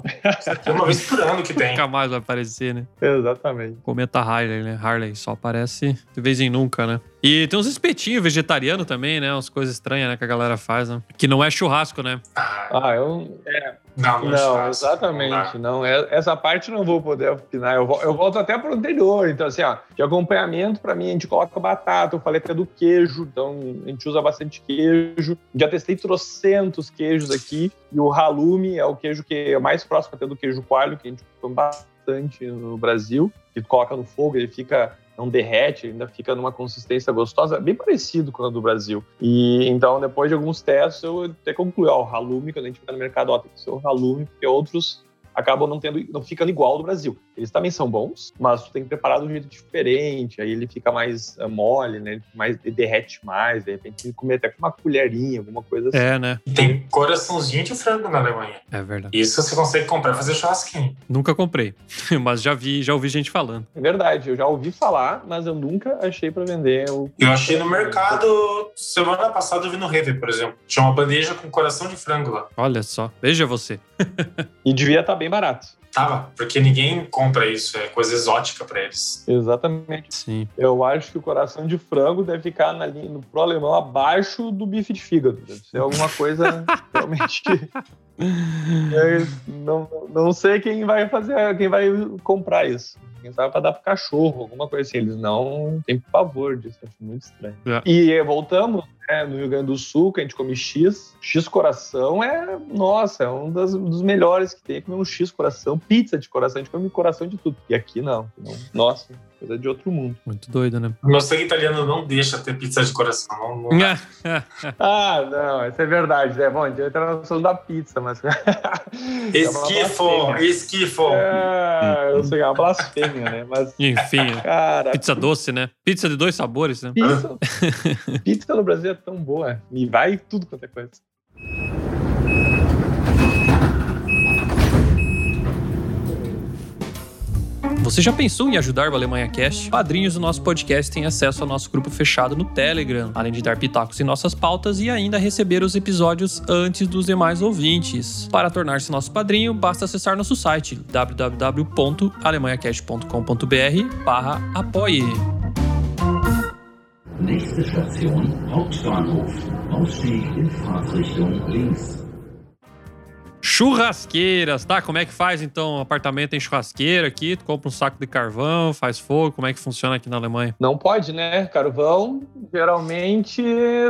aqui é uma vez por ano que tem. Nunca mais vai aparecer, né? exatamente. Cometa Harley, né? Harley só aparece de vez em nunca, né? E tem uns espetinhos vegetarianos também, né? Umas coisas estranhas, né? Que a galera faz, né? Que não é churrasco, né? Ah, eu, não, não, Não, não exatamente. dá. Não, é- essa parte não vou poder opinar. Eu, eu volto até para o anterior. Então, assim, ó, de acompanhamento, para mim, a gente coloca batata. Eu falei até do queijo. Então, a gente usa bastante queijo. Já testei trocentos queijos aqui. E o halume é o queijo que é mais próximo até do queijo coalho, que a gente come bastante no Brasil. Que coloca no fogo, ele fica não derrete, ainda fica numa consistência gostosa, bem parecido com a do Brasil. E então, depois de alguns testes, eu até concluí, ó, o halume, quando a gente fica no mercado, ó, tem que ser o halume, porque outros acabam não tendo, não ficando igual ao do Brasil. Eles também são bons, mas tu tem que preparar de um jeito diferente, aí ele fica mais eh, mole, né? Mais, ele derrete mais, de repente tem que comer até com uma colherinha, alguma coisa assim. É, né? Tem coraçãozinho de frango na Alemanha. É verdade. Isso você consegue comprar e fazer churrasquinho. Nunca comprei. Mas já vi, já ouvi gente falando. É verdade, eu já ouvi falar, mas eu nunca achei para vender o. Eu achei no mercado, semana passada eu vi no Rever, por exemplo. Tinha uma bandeja com coração de frango lá. Olha só. Veja você. E devia estar bem barato. Tava, porque ninguém compra isso, é coisa exótica pra eles. Exatamente. Sim. Eu acho que o coração de frango deve ficar na linha, no pro alemão abaixo do bife de fígado. Deve ser alguma coisa realmente. Não, não sei quem vai fazer, quem vai comprar isso. Quem sabe para dar pro cachorro, alguma coisa assim. Eles não têm pavor disso, acho muito estranho. É. E voltamos né, no Rio Grande do Sul, que a gente come X. X coração é, nossa, é um das- dos melhores que tem. Comer um X coração, pizza de coração, a gente come coração de tudo. E aqui não. não. Nossa, coisa de outro mundo. Muito doido, né? Meu sangue italiano não deixa ter pizza de coração. Não, não. Ah, não, isso é verdade, né? Bom, a gente da pizza, mas. É Esquifo, esquifo. É, eu sei, é uma blasfêmia, né? Mas, Enfim. cara, Pizza doce, né? Pizza de dois sabores, né? pizza, pizza no Brasil é tão boa. E vai tudo quanto é coisa. Você já pensou em ajudar o Alemanha Cast? Padrinhos do nosso podcast têm acesso ao nosso grupo fechado no Telegram, além de dar pitacos em nossas pautas e ainda receber os episódios antes dos demais ouvintes. Para tornar-se nosso padrinho, basta acessar nosso site www.alemanhacast.com.br barra apoie. Nächste Station Hauptbahnhof. Ausstieg in Fahrtrichtung links. Churrasqueiras, tá? Como é que faz então? Um apartamento tem churrasqueira aqui, tu compra um saco de carvão, faz fogo, como é que funciona aqui na Alemanha? Não pode, né? Carvão, geralmente,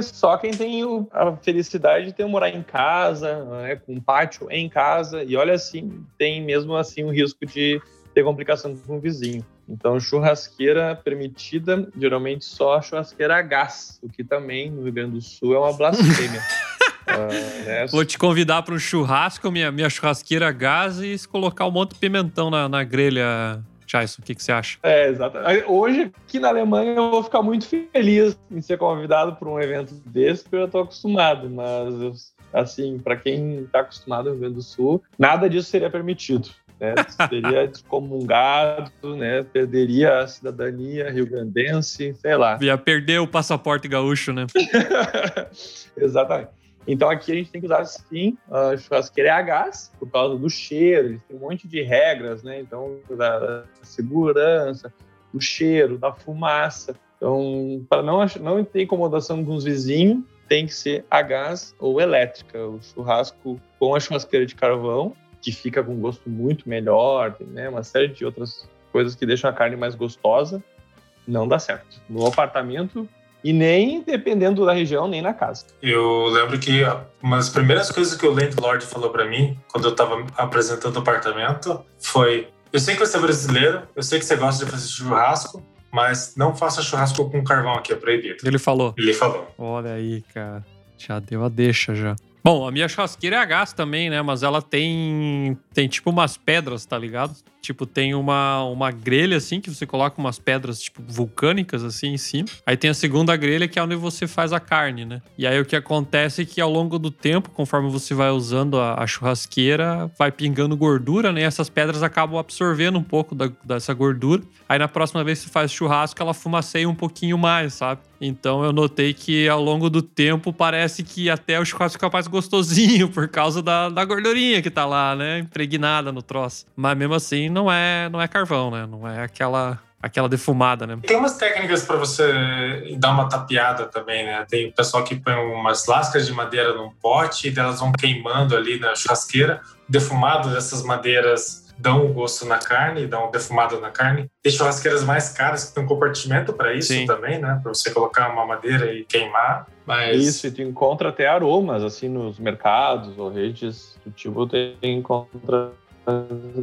só quem tem a felicidade de ter morar em casa, né? com um pátio em casa. E olha assim, tem mesmo assim o risco de ter complicação com o vizinho. Então, churrasqueira permitida, geralmente só churrasqueira a gás, o que também no Rio Grande do Sul é uma blasfêmia. Né? Vou te convidar para um churrasco, minha, minha churrasqueira a gás e colocar um monte de pimentão na, na grelha. Jason, o que, que você acha? É, exato. Hoje, aqui na Alemanha, eu vou ficar muito feliz em ser convidado para um evento desse, porque eu estou acostumado. Mas, assim, para quem está acostumado no Rio Grande do Sul, nada disso seria permitido. Né? Seria excomungado, né? perderia a cidadania rio-grandense, sei lá. Ia perder o passaporte gaúcho, né? Exatamente. Então aqui a gente tem que usar sim a churrasqueira é a gás por causa do cheiro. Têm um monte de regras, né? Então da, segurança, do cheiro, da fumaça. Então para não não ter incomodação com os vizinhos tem que ser a gás ou elétrica. O churrasco com a churrasqueira de carvão que fica com um gosto muito melhor, tem, né? Uma série de outras coisas que deixam a carne mais gostosa. Não dá certo. No apartamento e nem dependendo da região, nem na casa. Eu lembro que uma das primeiras coisas que o landlord falou pra mim, quando eu tava apresentando o apartamento, foi: Eu sei que você é brasileiro, eu sei que você gosta de fazer churrasco, mas não faça churrasco com carvão aqui, é proibido. Ele falou. Ele falou. Olha aí, cara. Já deu a deixa já. Bom, a minha churrasqueira é a gás também, né? Mas ela tem tem tipo umas pedras, tá ligado? Tipo, tem uma, uma grelha assim que você coloca umas pedras tipo vulcânicas assim em cima. Aí tem a segunda grelha que é onde você faz a carne, né? E aí o que acontece é que ao longo do tempo, conforme você vai usando a, a churrasqueira, vai pingando gordura, né? E essas pedras acabam absorvendo um pouco da- dessa gordura. Aí na próxima vez que você faz churrasco, ela fumaceia um pouquinho mais, sabe? Então eu notei que ao longo do tempo parece que até o churrasco fica mais gostosinho por causa da, da gordurinha que tá lá, né? Impregnada no troço. Mas mesmo assim não é, não é carvão, né? Não é aquela, aquela defumada, né? Tem umas técnicas para você dar uma tapeada também, né? Tem o pessoal que põe umas lascas de madeira num pote e elas vão queimando ali na churrasqueira. O defumado dessas madeiras dão o gosto na carne, dão um defumado na carne. Tem churrasqueiras mais caras que tem um compartimento para isso Sim. também, né? Para você colocar uma madeira e queimar. Mas Isso, e tu encontra até aromas, assim, nos mercados ou redes do tipo, tu encontra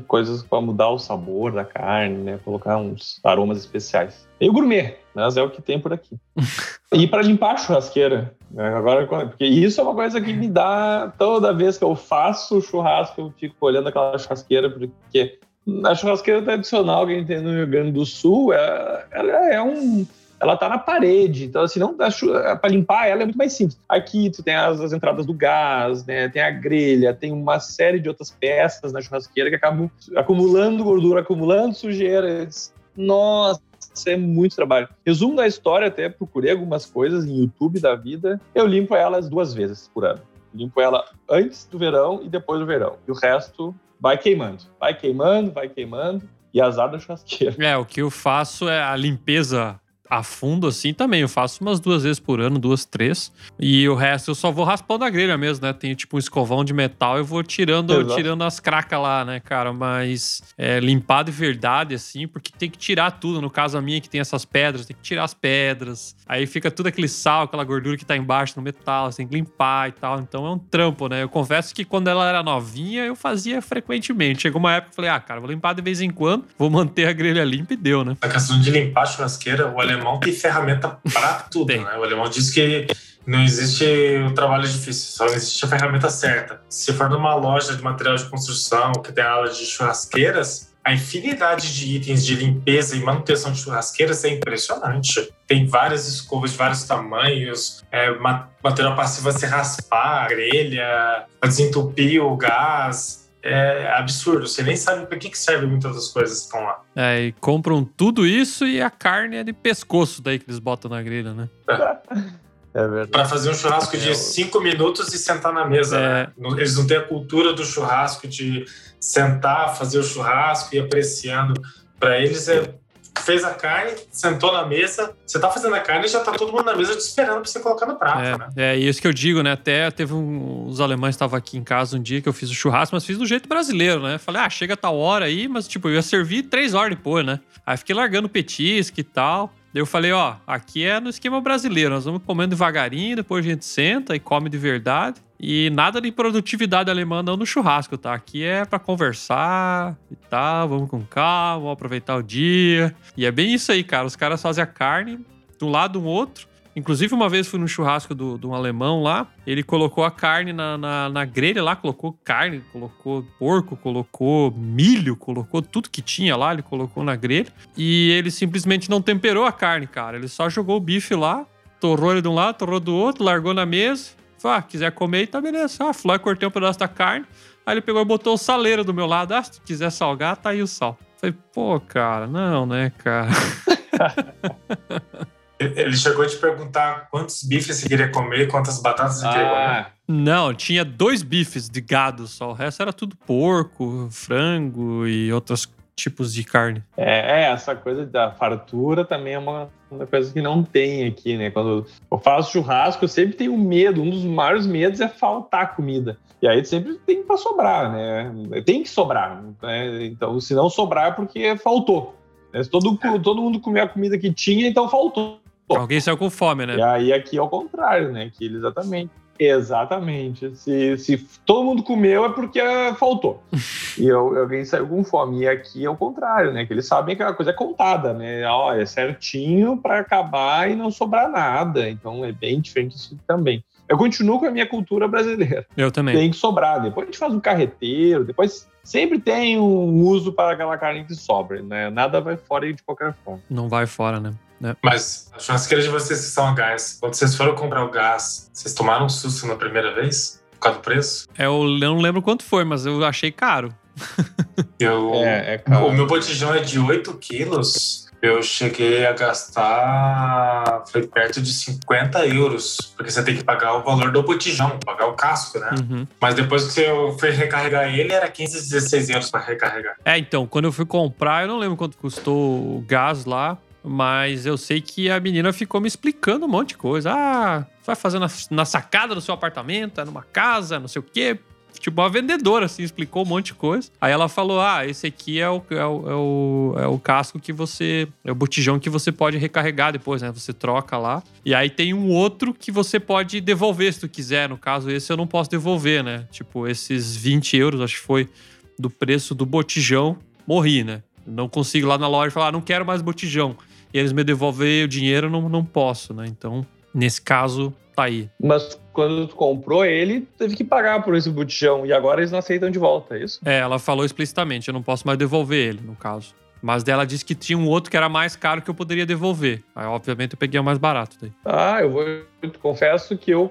coisas para mudar o sabor da carne, né? Colocar uns aromas especiais. Meio gourmet, mas é o que tem por aqui. e para limpar a churrasqueira, né? agora, porque isso é uma coisa que me dá toda vez que eu faço churrasco, eu fico olhando aquela churrasqueira, porque a churrasqueira tradicional que a gente tem no Rio Grande do Sul, é- ela é um ela tá na parede, então assim, não para limpar ela é muito mais simples. Aqui tu tem as, as entradas do gás, né? Tem a grelha, tem uma série de outras peças na churrasqueira que acabam acumulando gordura, acumulando sujeira. Nossa, é muito trabalho. Resumo da história, até procurei algumas coisas em YouTube da vida. Eu limpo elas duas vezes por ano. Limpo ela antes do verão e depois do verão. E o resto vai queimando. Vai queimando, vai queimando. E azar da churrasqueira. É, o que eu faço é a limpeza a fundo, assim, também. Eu faço umas duas vezes por ano, duas, três. E o resto eu só vou raspando a grelha mesmo, né? Tem tipo um escovão de metal e vou tirando, Exato. tirando as cracas lá, né, cara? Mas é, limpar de verdade, assim, porque tem que tirar tudo. No caso a minha, que tem essas pedras, tem que tirar as pedras. Aí fica tudo aquele sal, aquela gordura que tá embaixo no metal, você tem que limpar e tal. Então é um trampo, né? Eu confesso que quando ela era novinha, eu fazia frequentemente. Chegou uma época que eu falei, ah, cara, vou limpar de vez em quando, vou manter a grelha limpa e deu, né? a questão de limpar a churrasqueira, o alemão tem ferramenta para tudo, Tem. né? O alemão diz que não existe o trabalho difícil, só existe a ferramenta certa. Se for numa loja de material de construção que tem aula de churrasqueiras, a infinidade de itens de limpeza e manutenção de churrasqueiras é impressionante. Tem várias escovas de vários tamanhos, é, ma- material para se você raspar a grelha, desentupir o gás. É absurdo, você nem sabe para que, que serve muitas das coisas que estão lá. É, e compram tudo isso e a carne é de pescoço daí que eles botam na grelha, né? É verdade. Para fazer um churrasco É, de o- cinco minutos e sentar na mesa. É. né? Eles não têm a cultura do churrasco de sentar, fazer o churrasco e ir apreciando. Para eles é fez a carne, sentou na mesa, você tá fazendo a carne e já tá todo mundo na mesa te esperando pra você colocar no prato, né? É, é isso que eu digo, né? Até teve um, os alemães estavam aqui em casa um dia que eu fiz o churrasco, mas fiz do jeito brasileiro, né? Falei, ah, chega tal hora aí, mas tipo, eu ia servir três horas depois, né? Aí fiquei largando petisco e tal. Eu falei, ó, aqui é no esquema brasileiro, nós vamos comendo devagarinho, depois a gente senta e come de verdade. E nada de produtividade alemã não no churrasco, tá? Aqui é para conversar e tal, vamos com calma, vamos aproveitar o dia. E é bem isso aí, cara. Os caras fazem a carne um lado do outro. Inclusive, uma vez fui no churrasco do, de um alemão lá, ele colocou a carne na, na, na, grelha lá, colocou carne, colocou porco, colocou milho, colocou tudo que tinha lá, ele colocou na grelha. E ele simplesmente não temperou a carne, cara. Ele só jogou o bife lá, torrou ele de um lado, torrou do outro, largou na mesa. Falei, ah, quiser comer, tá beleza. Ah, fui cortei um pedaço da carne. Aí ele pegou e botou o saleiro do meu lado. Ah, se quiser salgar, tá aí o sal. Falei, pô, cara, não, né, cara? Ele chegou a te perguntar quantos bifes você queria comer, quantas batatas você ah, queria comer. Não, tinha dois bifes de gado só. O resto era tudo porco, frango e outros tipos de carne. É, é, essa coisa da fartura também é uma, uma coisa que não tem aqui, né? Quando eu faço churrasco, eu sempre tenho medo. Um dos maiores medos é faltar comida. E aí sempre tem para sobrar, né? Tem que sobrar. Né? Então, se não sobrar é porque faltou. Se todo, todo mundo comeu a comida que tinha, então faltou. Alguém saiu com fome, né? E aí aqui é o contrário, né? Que exatamente. Exatamente. Se, se todo mundo comeu é porque faltou. e eu, alguém saiu com fome. E aqui é o contrário, né? Que eles sabem que a coisa é contada, né? Ó, é certinho para acabar e não sobrar nada. Então é bem diferente isso também. Eu continuo com a minha cultura brasileira. Eu também. Tem que sobrar. Depois a gente faz um carreteiro, depois sempre tem um uso para aquela carne que sobra, né? Nada vai fora de qualquer forma. Não vai fora, né? É. Mas a churrasqueira de vocês que são a gás, quando vocês foram comprar o gás, vocês tomaram um susto na primeira vez? Por causa do preço? É, eu não lembro quanto foi, mas eu achei caro. Eu, é, é caro. O meu botijão é de 8 quilos. Eu cheguei a gastar foi perto de 50 euros, porque você tem que pagar o valor do botijão, pagar o casco, né? Uhum. Mas depois que eu fui recarregar ele, era 15, 16 euros para recarregar. É, então, quando eu fui comprar, eu não lembro quanto custou o gás lá, mas eu sei que a menina ficou me explicando um monte de coisa. Ah, vai fazer na, na sacada do seu apartamento, é numa casa, não sei o quê. Tipo, uma vendedora, assim, explicou um monte de coisa. Aí ela falou: Ah, esse aqui é o, é o, é o, é o casco que você. É o botijão que você pode recarregar depois, né? Você troca lá. E aí tem um outro que você pode devolver se tu quiser. No caso, esse eu não posso devolver, né? Tipo, esses 20 euros, acho que foi do preço do botijão, morri, né? Não consigo lá na loja falar, ah, não quero mais botijão e eles me devolver o dinheiro, não, não posso, né? Então, nesse caso, tá aí. Mas quando tu comprou ele, teve que pagar por esse botijão e agora eles não aceitam de volta, é isso? É, ela falou explicitamente, eu não posso mais devolver ele, no caso. Mas dela disse que tinha um outro que era mais caro que eu poderia devolver. Aí, obviamente, eu peguei o mais barato daí. Ah, eu vou. Eu confesso que eu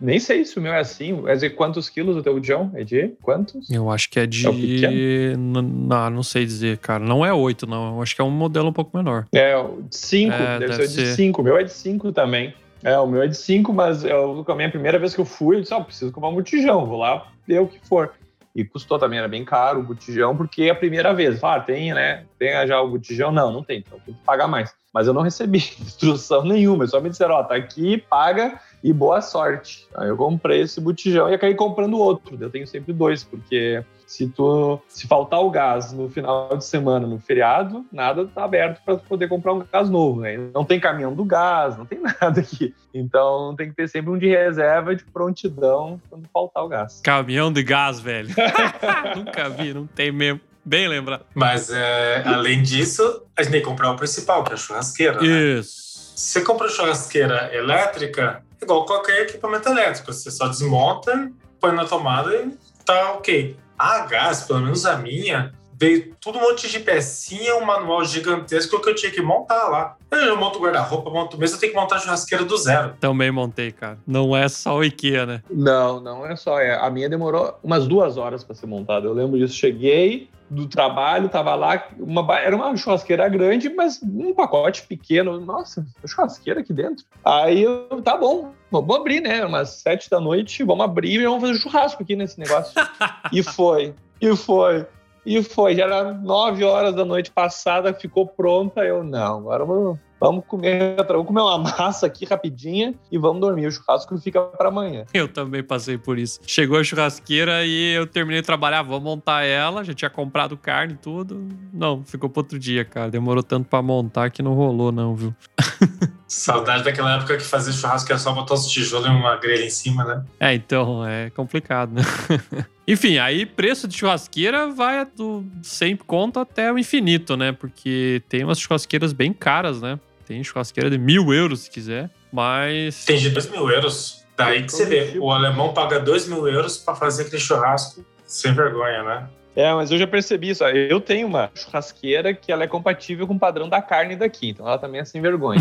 nem sei se o meu é assim. É de quantos quilos o teu John? É de quantos? Eu acho que é de. É não, não sei dizer, cara. Não é oito, não. Eu acho que é um modelo um pouco menor. É, cinco. É, deve, deve, ser, de cinco. O meu é de cinco também. É, o meu é de cinco, mas eu, a minha primeira vez que eu fui, eu disse, ó, oh, preciso comprar um botijão, vou lá ver o que for. E custou também, era bem caro o botijão, porque é a primeira vez. Ah, tem, né? Tem já o botijão? Não, não tem, então tem que pagar mais. Mas eu não recebi instrução nenhuma, só me disseram, ó, tá aqui, paga e boa sorte. Aí eu comprei esse botijão e acabei comprando outro. Eu tenho sempre dois, porque se tu se faltar o gás no final de semana, no feriado, nada tá aberto para poder comprar um gás novo, né? Não tem caminhão do gás, não tem nada aqui. Então tem que ter sempre um de reserva de prontidão quando faltar o gás. Caminhão de gás, velho. Nunca vi, não tem mesmo. Bem lembrado. Mas é, além disso, a gente tem que comprar o principal, que é a churrasqueira. Né? Isso. Né? Você compra churrasqueira elétrica, igual qualquer equipamento elétrico. Você só desmonta, põe na tomada e tá ok. A gás, pelo menos a minha, veio tudo um monte de pecinha, um manual gigantesco que eu tinha que montar lá. Eu monto guarda-roupa, monto mesa, eu tenho que montar a churrasqueira do zero. Também montei, cara. Não é só o IKEA, né? Não, não é só. É. A minha demorou umas duas horas para ser montada. Eu lembro disso. Cheguei do trabalho, tava lá, uma, era uma churrasqueira grande, mas um pacote pequeno. Nossa, churrasqueira aqui dentro. Aí eu, tá bom, vamos abrir, né? Umas sete da noite, vamos abrir e vamos fazer churrasco aqui nesse negócio. e foi, e foi. E foi, já era nove horas da noite passada, ficou pronta. Eu, não, agora vamos, vamos comer, vamos comer uma massa aqui rapidinha e vamos dormir. O churrasco fica para amanhã. Eu também passei por isso. Chegou a churrasqueira e eu terminei de trabalhar, vou montar ela, já tinha comprado carne e tudo. Não, ficou pro outro dia, cara. Demorou tanto para montar que não rolou, não, viu? Saudade daquela época que fazer churrasco era só botar os tijolos e uma grelha em cima, né? É, então, é complicado, né? Enfim, aí preço de churrasqueira vai do 100 conto até o infinito, né? Porque tem umas churrasqueiras bem caras, né? Tem churrasqueira de mil euros, se quiser. Mas. Tem de dois mil euros. Daí que você vê, o alemão paga dois mil euros pra fazer aquele churrasco sem vergonha, né? É, mas eu já percebi isso. Eu tenho uma churrasqueira que ela é compatível com o padrão da carne daqui, então ela também é sem vergonha.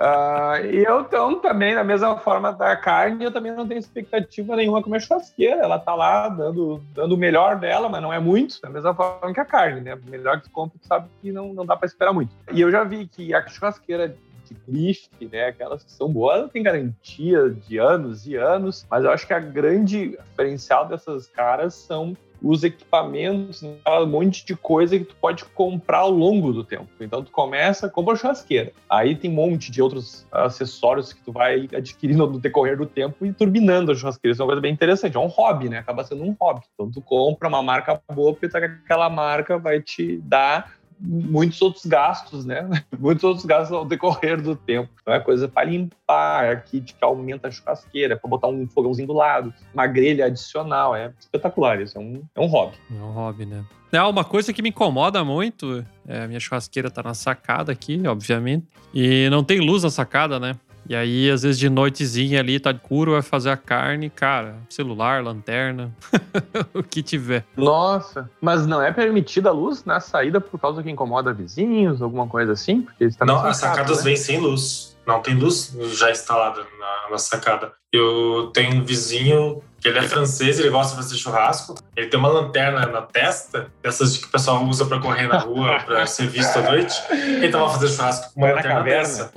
uh, e eu então também, da mesma forma da carne, eu também não tenho expectativa nenhuma com a minha churrasqueira. Ela tá lá dando, dando o melhor dela, mas não é muito, da mesma forma que a carne, né? O melhor que tu compra, tu sabe que não, não dá para esperar muito. E eu já vi que a churrasqueira de grife, né? Aquelas que são boas, ela tem garantia de anos e anos, mas eu acho que a grande diferencial dessas caras são os equipamentos, né, um monte de coisa que tu pode comprar ao longo do tempo. Então tu começa, compra a churrasqueira. Aí tem um monte de outros acessórios que tu vai adquirindo no decorrer do tempo e turbinando a churrasqueira. Isso é uma coisa bem interessante. É um hobby, né? Acaba sendo um hobby. Então tu compra uma marca boa porque tá aquela marca vai te dar muitos outros gastos, né? Muitos outros gastos ao decorrer do tempo. Então é coisa para limpar, é kit que aumenta a churrasqueira, para botar um fogãozinho do lado, uma grelha adicional. É espetacular isso, é um, é um hobby. É um hobby, né? É uma coisa que me incomoda muito. É, minha churrasqueira tá na sacada aqui, obviamente. E não tem luz na sacada, né? E aí, às vezes, de noitezinha ali, tá escuro, vai fazer a carne, cara, celular, lanterna, o que tiver. Nossa, mas não é permitida a luz na saída por causa que incomoda vizinhos, alguma coisa assim? Porque está não, as sacadas né? vêm sem luz. Não tem luz já instalada na, na sacada. Eu tenho um vizinho que ele é francês, ele gosta de fazer churrasco. Ele tem uma lanterna na testa, dessas que o pessoal usa para correr na rua, para ser visto à noite. Ele tava fazendo churrasco com uma Vai lanterna dessa.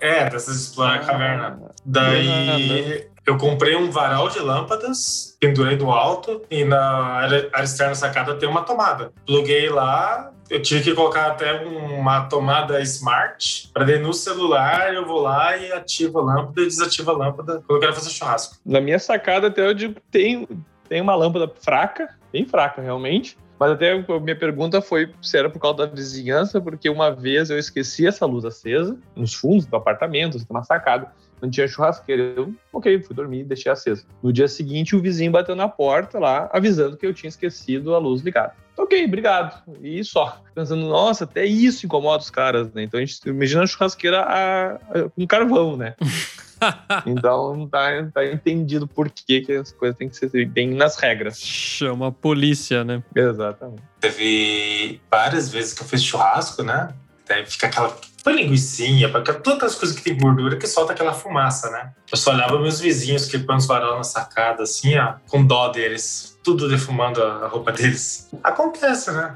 É, dessas de explorar a caverna. Daí eu comprei um varal de lâmpadas, pendurei do alto e na área externa da sacada tem uma tomada. Pluguei lá, eu tive que colocar até uma tomada smart para daí no celular eu vou lá e ativo a lâmpada e desativo a lâmpada quando eu quero fazer churrasco. Na minha sacada até digo tem tem uma lâmpada fraca, bem fraca realmente. Mas até a minha pergunta foi se era por causa da vizinhança, porque uma vez eu esqueci essa luz acesa nos fundos do apartamento, uma sacada não tinha churrasqueira. Eu, ok, fui dormir, deixei acesa. No dia seguinte, o vizinho bateu na porta lá, avisando que eu tinha esquecido a luz ligada. Ok, obrigado. E só. Pensando, nossa, até isso incomoda os caras, né? Então a gente imagina a churrasqueira a, a, com carvão, né? então tá, tá entendido por que, que as coisas têm que ser bem nas regras. Chama a polícia, né? Exatamente. Teve várias vezes que eu fiz churrasco, né? Fica aquela linguiçinha, aquelas coisas que tem gordura que solta aquela fumaça, né? Eu só olhava meus vizinhos que põem os varal na sacada, assim, ó, com dó deles, tudo defumando a roupa deles. Acontece, né?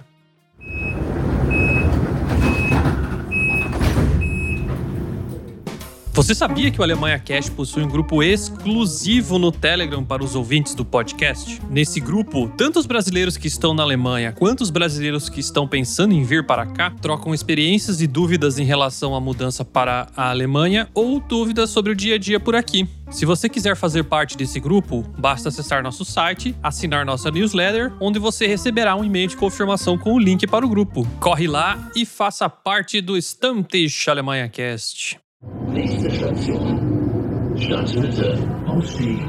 Você sabia que o Alemanha Cash possui um grupo exclusivo no Telegram para os ouvintes do podcast? Nesse grupo, tanto os brasileiros que estão na Alemanha quanto os brasileiros que estão pensando em vir para cá trocam experiências e dúvidas em relação à mudança para a Alemanha ou dúvidas sobre o dia a dia por aqui. Se você quiser fazer parte desse grupo, basta acessar nosso site, assinar nossa newsletter, onde você receberá um e-mail de confirmação com o link para o grupo. Corre lá e faça parte do Stammtisch Alemanha Cast. Nächste Station.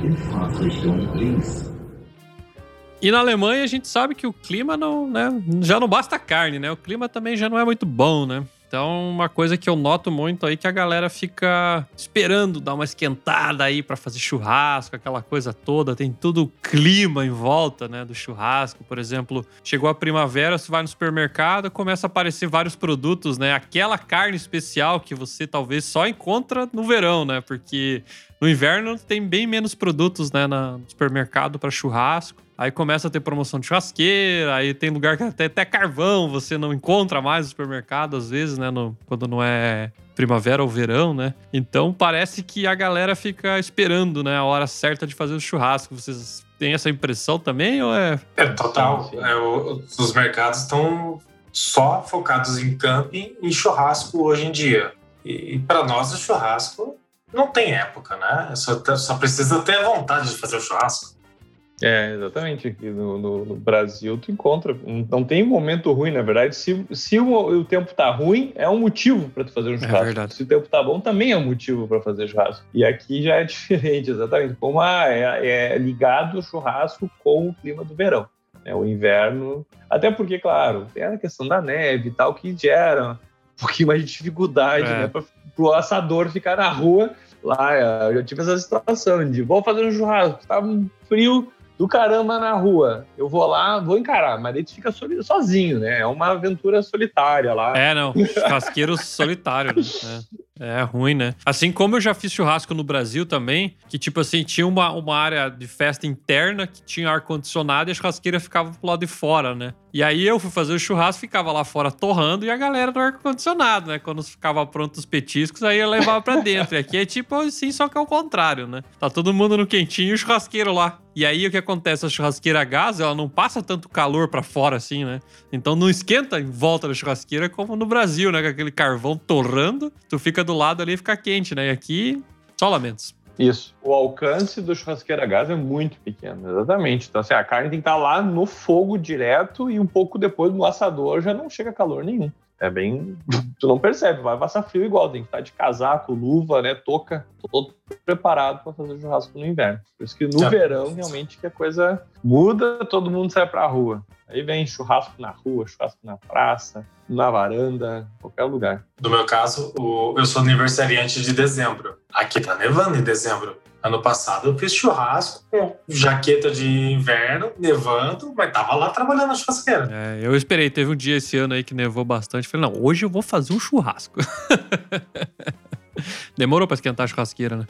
In Fahrtrichtung links. E na Alemanha a gente sabe que o clima não, né, já não basta carne, né? O clima também já não é muito bom, né? Então, uma coisa que eu noto muito aí é que a galera fica esperando dar uma esquentada aí para fazer churrasco, aquela coisa toda. Tem tudo clima em volta, né, do churrasco. Por exemplo, chegou a primavera, você vai no supermercado, começa a aparecer vários produtos, né? Aquela carne especial que você talvez só encontra no verão, né? Porque no inverno tem bem menos produtos, né, no supermercado para churrasco. Aí começa a ter promoção de churrasqueira, aí tem lugar que até, até carvão você não encontra mais no supermercado, às vezes, né? No, quando não é primavera ou verão, né? Então parece que a galera fica esperando, né? A hora certa de fazer o churrasco. Vocês tem essa impressão também ou é. É total. É, os mercados estão só focados em camping e churrasco hoje em dia. E, para nós, o churrasco não tem época, né? Só, só precisa ter vontade de fazer o churrasco. É, exatamente. Aqui no, no- no Brasil tu encontra. Não tem momento ruim, na verdade. Se, se o, o tempo tá ruim, é um motivo para tu fazer um churrasco. verdade. Se o tempo tá bom, também é um motivo para fazer churrasco. E aqui já é diferente, exatamente. Como ah, é, é ligado o churrasco com o clima do verão. né? O inverno. Até porque, claro, tem a questão da neve e tal, que gera um pouquinho mais de dificuldade, É. né? Para o assador ficar na rua. Lá, eu já tive essa situação de vou fazer um churrasco, tá um frio do caramba na rua. Eu vou lá, vou encarar, mas daí tu fica sozinho, né? É uma aventura solitária lá. É, não. Churrasqueiro solitário, né? É, é ruim, né? Assim como eu já fiz churrasco no Brasil também, que tipo assim, tinha uma, uma área de festa interna que tinha ar-condicionado e a churrasqueira ficava pro lado de fora, né? E aí eu fui fazer o churrasco, ficava lá fora torrando e a galera no ar-condicionado, né? Quando ficava pronto os petiscos, aí eu levava pra dentro. E aqui é tipo assim, só que é o contrário, né? Tá todo mundo no quentinho e o churrasqueiro lá. E aí o que acontece? A churrasqueira a gás, ela não passa tanto calor pra fora assim, né? Então não esquenta em volta da churrasqueira como no Brasil, né? Com aquele carvão torrando, tu fica do lado ali e fica quente, né? E aqui, só lamentos. Isso. O alcance do churrasqueiro a gás é muito pequeno, exatamente. Então, assim, a carne tem que estar lá no fogo direto e um pouco depois no assador já não chega calor nenhum. É bem. Tu não percebe, vai passar frio igual, tem que estar de casaco, luva, né, touca, todo preparado para fazer churrasco no inverno. Por isso que no É. verão, realmente, que a coisa muda, todo mundo sai pra rua. Aí vem churrasco na rua, churrasco na praça, na varanda, qualquer lugar. No meu caso, eu sou aniversariante de dezembro. Aqui tá nevando em dezembro. Ano passado eu fiz churrasco com jaqueta de inverno, nevando, mas tava lá trabalhando na churrasqueira. É, eu esperei, teve um dia esse ano aí que nevou bastante. Falei, não, hoje eu vou fazer um churrasco. Demorou pra esquentar a churrasqueira, né?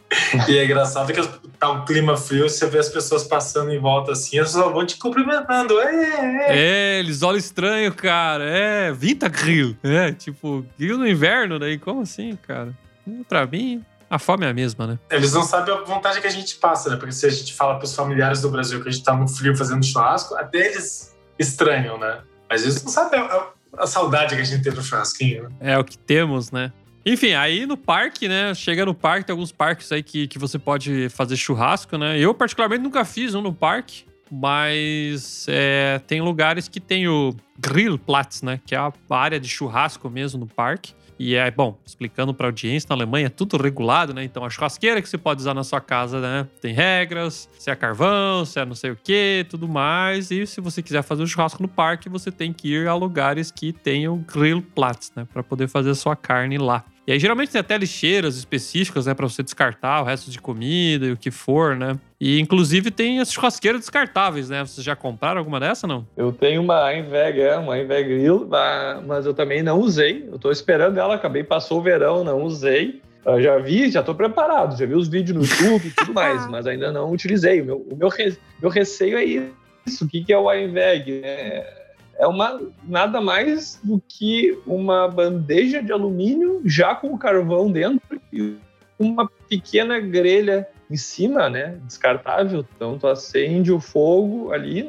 E é engraçado que tá um clima frio, você vê as pessoas passando em volta assim, elas só vão te cumprimentando. Ê. É, eles olham estranho, cara. É, Vinta Grill. É, tipo, grill no inverno, daí como assim, cara? É, Pra mim, a fome é a mesma, né? Eles não sabem a vontade que a gente passa, né? Porque se a gente fala pros familiares do Brasil que a gente tá no frio fazendo churrasco, até eles estranham, né? Mas eles não sabem a, a- a saudade que a gente tem do churrasquinho, né? É o que temos, né? Enfim, aí no parque, né? Chega no parque, tem alguns parques aí que, que você pode fazer churrasco, né? Eu, particularmente, nunca fiz um no parque, mas é, tem lugares que tem o Grillplatz, né? Que é a área de churrasco mesmo no parque. E é, bom, explicando pra audiência, na Alemanha é tudo regulado, né? Então a churrasqueira que você pode usar na sua casa, né? Tem regras, se é carvão, se é não sei o que, tudo mais. E se você quiser fazer um churrasco no parque, você tem que ir a lugares que tenham Grillplatz, né? Pra poder fazer a sua carne lá. E aí geralmente tem até lixeiras específicas, né? Pra você descartar o resto de comida e o que for, né? E inclusive tem as churrasqueiras descartáveis, né? Vocês já compraram alguma dessa, não? Eu tenho uma Einweg, é, uma Einweg Grill, mas- mas eu também não usei. Eu tô esperando ela, acabei, passou o verão, não usei. Eu já vi, já tô preparado, já vi os vídeos no YouTube e tudo mais, mas ainda não utilizei. O meu, o meu, re- meu receio é isso. O que, que é o Einweg? É, é uma, nada mais do que uma bandeja de alumínio já com carvão dentro e uma pequena grelha em cima, né, descartável. Então tu acende o fogo ali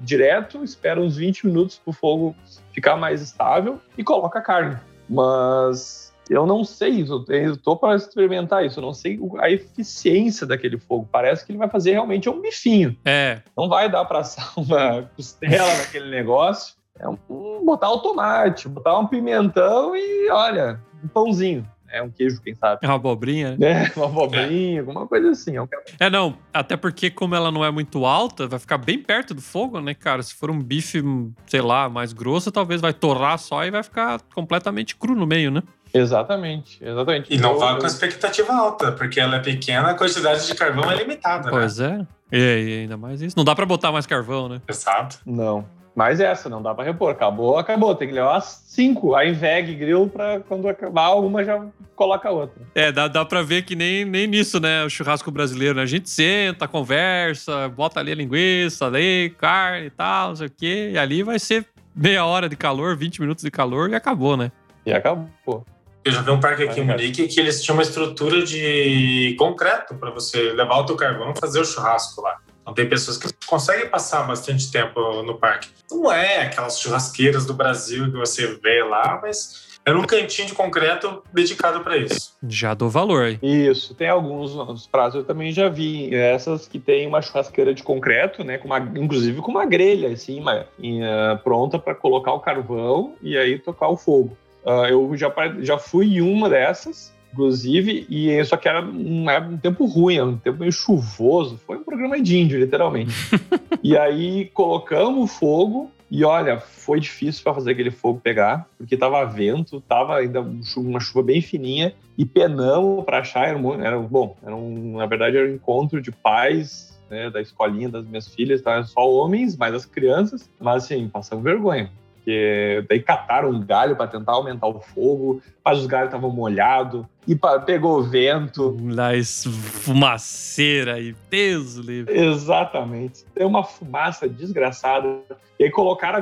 direto, espera uns 20 minutos para o fogo ficar mais estável e coloca a carne. Mas eu não sei isso, eu tô para experimentar isso, eu não sei a eficiência daquele fogo. Parece que ele vai fazer realmente um bifinho. É, Não vai dar para assar uma costela naquele negócio. É um, botar o tomate, botar um pimentão e olha, um pãozinho. É um queijo, quem sabe. é uma abobrinha, né? É, uma abobrinha, alguma coisa assim. É É, não. Até porque, como ela não é muito alta, vai ficar bem perto do fogo, né, cara? Se for um bife, sei lá, mais grosso, talvez vai torrar só e vai ficar completamente cru no meio, né? Exatamente, exatamente. E não vá com expectativa alta, porque ela é pequena, a quantidade de carvão é limitada, né? Pois é. E, e ainda mais isso. Não dá pra botar mais carvão, né? Exato. Não. Mas essa, não dá pra repor. Acabou, acabou. Tem que levar cinco. A Inveg Grill pra quando acabar uma já coloca outra. É, dá, dá pra ver que nem, nem nisso, né? O churrasco brasileiro, né? A gente senta, conversa, bota ali a linguiça, ali, carne e tal, não sei o quê. E ali vai ser meia hora de calor, 20 minutos de calor e acabou, né? E acabou. Eu já vi um parque aqui em Munique que eles tinham uma estrutura de concreto para você levar o teu carvão e fazer o churrasco lá. Então tem pessoas que conseguem passar bastante tempo no parque. Não é aquelas churrasqueiras do Brasil que você vê lá, mas é um cantinho de concreto dedicado para isso. Já dou valor aí. Isso, tem alguns nos prazos eu também já vi. Essas que tem uma churrasqueira de concreto, né? Com uma, inclusive com uma grelha, assim, uma, em, uh, pronta para colocar o carvão e aí tocar o fogo. Uh, eu já, já fui em uma dessas, inclusive, e só que era um, um tempo ruim, um tempo meio chuvoso. Foi um programa de índio, literalmente. e aí colocamos o fogo e olha, foi difícil para fazer aquele fogo pegar, porque tava vento, tava ainda uma chuva bem fininha e penamos para achar. Era, um, era bom, era um, na verdade era um encontro de pais né, da escolinha das minhas filhas, tá? só homens, mais as crianças, mas assim, passamos vergonha. Porque daí cataram um galho para tentar aumentar o fogo, mas os galhos estavam molhados, e pegou vento. Das fumaceira e peso livre. Exatamente. Tem uma fumaça desgraçada. E aí colocaram a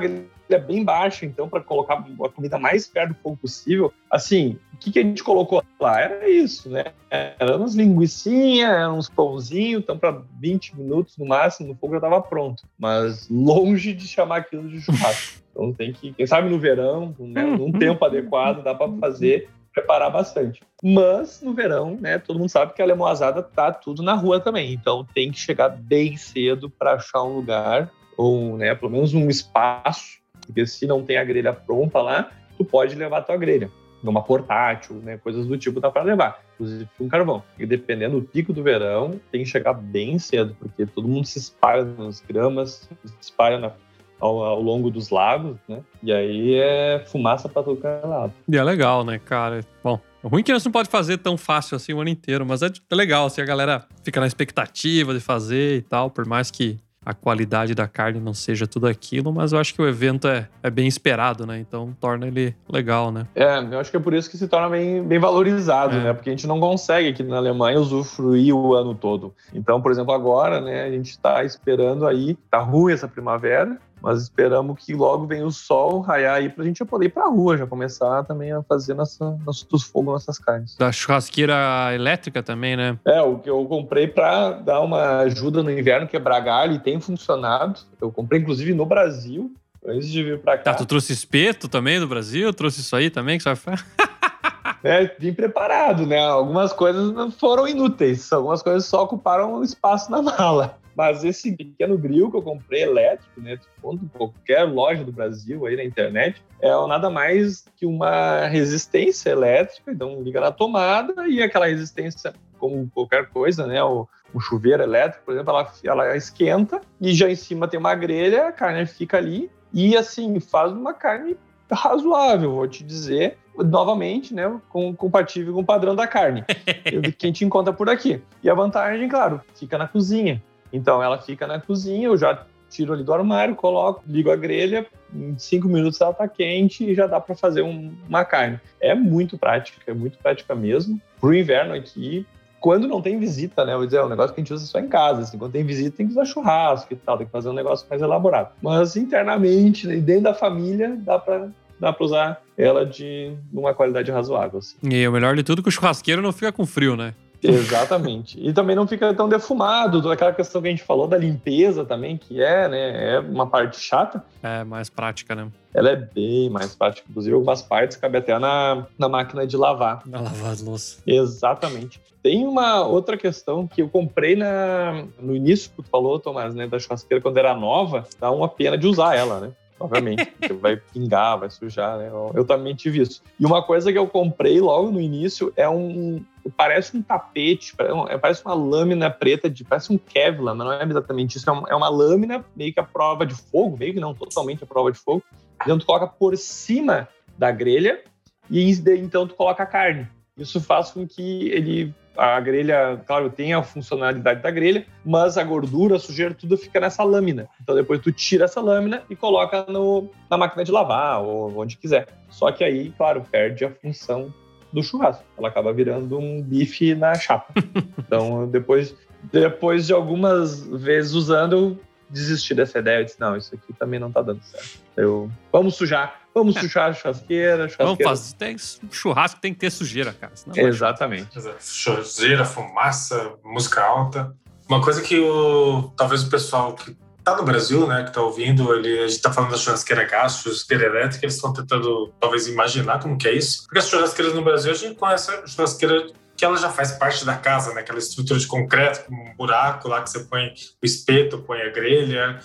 grelha bem baixa, então, para colocar a comida mais perto do fogo possível. Assim, o que, que a gente colocou lá? Era isso, né? Era umas linguiçinhas, eram uns pãozinhos, então para 20 minutos no máximo, o fogo já estava pronto. Mas longe de chamar aquilo de churrasco. Então tem que, quem sabe no verão, né, num uhum. tempo adequado, dá para fazer preparar bastante. Mas no verão, né, todo mundo sabe que a lemoazada tá tudo na rua também, então tem que chegar bem cedo para achar um lugar ou, né, pelo menos um espaço, porque se não tem a grelha pronta lá, tu pode levar a tua grelha numa portátil, né, coisas do tipo dá para levar, inclusive um carvão. E dependendo do pico do verão, tem que chegar bem cedo, porque todo mundo se espalha nas gramas, se espalha na ao, ao, longo dos lagos, né? E aí é fumaça para todo é lado. E é legal, né, cara? Bom, o ruim é que você não pode fazer tão fácil assim o ano inteiro, mas é, é legal, assim, a galera fica na expectativa de fazer e tal, por mais que a qualidade da carne não seja tudo aquilo, mas eu acho que o evento é, é bem esperado, né? Então torna ele legal, né? É, eu acho que é por isso que se torna bem, bem valorizado, é. né? Porque a gente não consegue aqui na Alemanha usufruir o ano todo. Então, por exemplo, agora, né, a gente está esperando aí, tá ruim essa primavera, mas esperamos que logo venha o sol raiar aí pra gente já poder ir pra rua, já começar também a fazer nossa, nossos fogos, nossas carnes. Da churrasqueira elétrica também, né? É, o que eu comprei pra dar uma ajuda no inverno, quebrar galho, e tem funcionado. Eu comprei, inclusive, no Brasil, antes de vir pra cá. Tá, tu trouxe espeto também do Brasil? Trouxe isso aí também que você vai fazer? é, vim preparado, né? Algumas coisas foram inúteis, algumas coisas só ocuparam espaço na mala. Mas esse pequeno grill que eu comprei elétrico, né, em qualquer loja do Brasil aí na internet, é nada mais que uma resistência elétrica, então liga na tomada e aquela resistência, como qualquer coisa, né, o, um chuveiro elétrico, por exemplo, ela, ela esquenta e já em cima tem uma grelha, a carne fica ali e assim faz uma carne razoável, vou te dizer, novamente, né, com, compatível com o padrão da carne, que a gente encontra por aqui. E a vantagem, claro, fica na cozinha. Então ela fica na cozinha, eu já tiro ali do armário, coloco, ligo a grelha, em cinco minutos ela tá quente e já dá para fazer um, uma carne. É muito prática, é muito prática mesmo. Pro inverno aqui, quando não tem visita, né? Vou dizer, é um negócio que a gente usa só em casa. Assim, quando tem visita, tem que usar churrasco e tal, tem que fazer um negócio mais elaborado. Mas internamente, né, dentro da família, dá para dá usar ela de uma qualidade razoável. Assim. E o melhor de tudo é que o churrasqueiro não fica com frio, né? Exatamente. E também não fica tão defumado, toda aquela questão que a gente falou da limpeza também, que é, né, é uma parte chata. É, mais prática, né? Ela é bem mais prática. Inclusive, algumas partes cabe até na, na máquina de lavar. Na lavar as louças. Exatamente. Tem uma outra questão que eu comprei na, no início, que tu falou, Tomás, né, da churrasqueira, quando era nova, dá uma pena de usar ela, né? Obviamente, vai pingar, vai sujar, né? Eu, eu, também tive isso. E uma coisa que eu comprei logo no início é um. Parece um tapete, parece uma lâmina preta, de, parece um Kevlar, mas não é exatamente isso. É é uma lâmina meio que a prova de fogo, meio que não totalmente a prova de fogo. Então tu coloca por cima da grelha e então tu coloca a carne. Isso faz com que ele a grelha, claro, tem a funcionalidade da grelha, mas a gordura, a sujeira, tudo fica nessa lâmina. Então depois tu tira essa lâmina e coloca no, na máquina de lavar ou onde quiser. Só que aí, claro, perde a função do churrasco. Ela acaba virando um bife na chapa. Então depois, depois de algumas vezes usando, eu desisti dessa ideia. Eu disse, não, isso aqui também não tá dando certo. Eu, vamos sujar Vamos é. sujar a churrasqueira. churrasqueira. Vamos fazer. Tem, churrasco tem que ter sujeira, cara. Exatamente. Sujeira, fumaça, música alta. Uma coisa que o, talvez o pessoal que tá no Brasil, né, que tá ouvindo, ele, a gente tá falando da churrasqueira gás, churrasqueira elétrica, eles estão tentando talvez imaginar como que é isso. Porque as churrasqueiras no Brasil, a gente conhece a churrasqueira que ela já faz parte da casa, né? Aquela estrutura de concreto com um buraco lá que você põe o espeto, põe a grelha.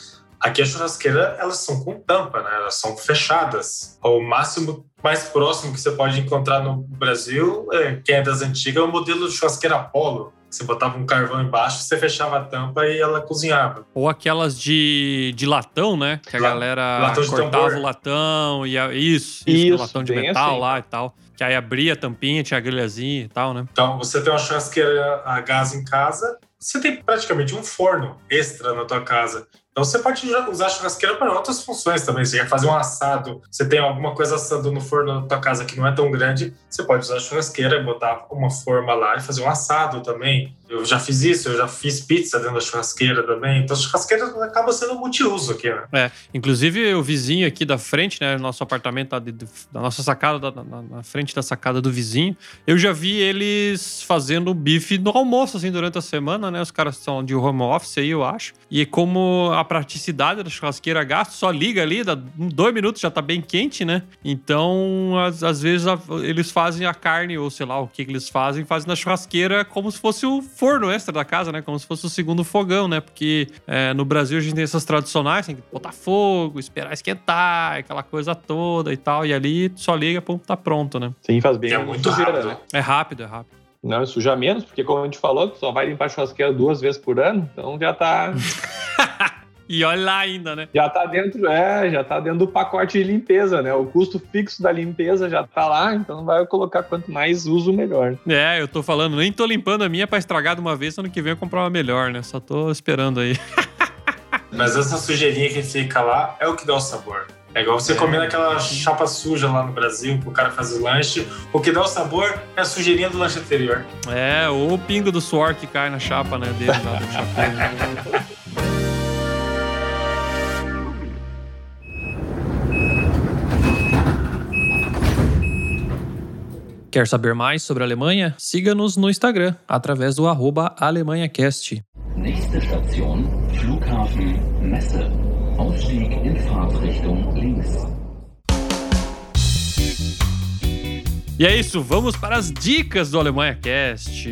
Aqui a churrasqueira, elas são com tampa, né? Elas são fechadas. O máximo mais próximo que você pode encontrar no Brasil, é, quem é das antigas, é o modelo de churrasqueira Apollo. Você botava um carvão embaixo, você fechava a tampa e ela cozinhava. Ou aquelas de, de latão, né? Que a La- galera latão cortava o latão e a- isso, isso, Isso, latão de metal assim. lá e tal. Que aí abria a tampinha, tinha a grelhazinha e tal, né? Então, você tem uma churrasqueira a gás em casa, você tem praticamente um forno extra na tua casa. Então, você pode usar a churrasqueira para outras funções também. Você quer fazer um assado, você tem alguma coisa assando no forno da tua casa que não é tão grande, você pode usar a churrasqueira, botar uma forma lá e fazer um assado também. Eu já fiz isso, eu já fiz pizza dentro da churrasqueira também. Então, a churrasqueira acaba sendo multiuso aqui, né? É, inclusive o vizinho aqui da frente, né? Nosso apartamento de- da nossa sacada, da- na, na frente da sacada do vizinho. Eu já vi eles fazendo bife no almoço, assim, durante a semana, né? Os caras são de home office aí, eu acho. E como a praticidade da churrasqueira a gás, só liga ali, dá dois minutos já tá bem quente, né? Então, às, às vezes a- eles fazem a carne, ou sei lá o que, que eles fazem, fazem na churrasqueira como se fosse o forno extra da casa, né? Como se fosse o segundo fogão, né? Porque é, no Brasil a gente tem essas tradicionais, tem que botar fogo, esperar esquentar, aquela coisa toda e tal. E ali só liga, pum, tá pronto, né? Sim, faz bem é muito rápido. né? É rápido, é rápido. Não, suja menos, porque como a gente falou, tu só vai limpar a churrasqueira duas vezes por ano, então já tá, E olha lá ainda, né? já tá dentro, é, já tá dentro do pacote de limpeza, né? O custo fixo da limpeza já tá lá, então vai colocar quanto mais uso, melhor. É, eu tô falando, nem tô limpando a minha pra estragar de uma vez, ano que vem eu comprar uma melhor, né? Só tô esperando aí. Mas essa sujeirinha que fica lá é o que dá o sabor. É igual você comer naquela chapa suja lá no Brasil, que o cara faz o lanche. O que dá o sabor é a sujeirinha do lanche anterior. É, ou o pingo do suor que cai na chapa, né? Dele lá do chapéu. Quer saber mais sobre a Alemanha? Siga-nos no Instagram, através do arroba AlemanhaCast. Nächste Station, Flughafen Messe. Ausstieg in Fahrtrichtung links. E é isso, vamos para as dicas do Alemanha Cast.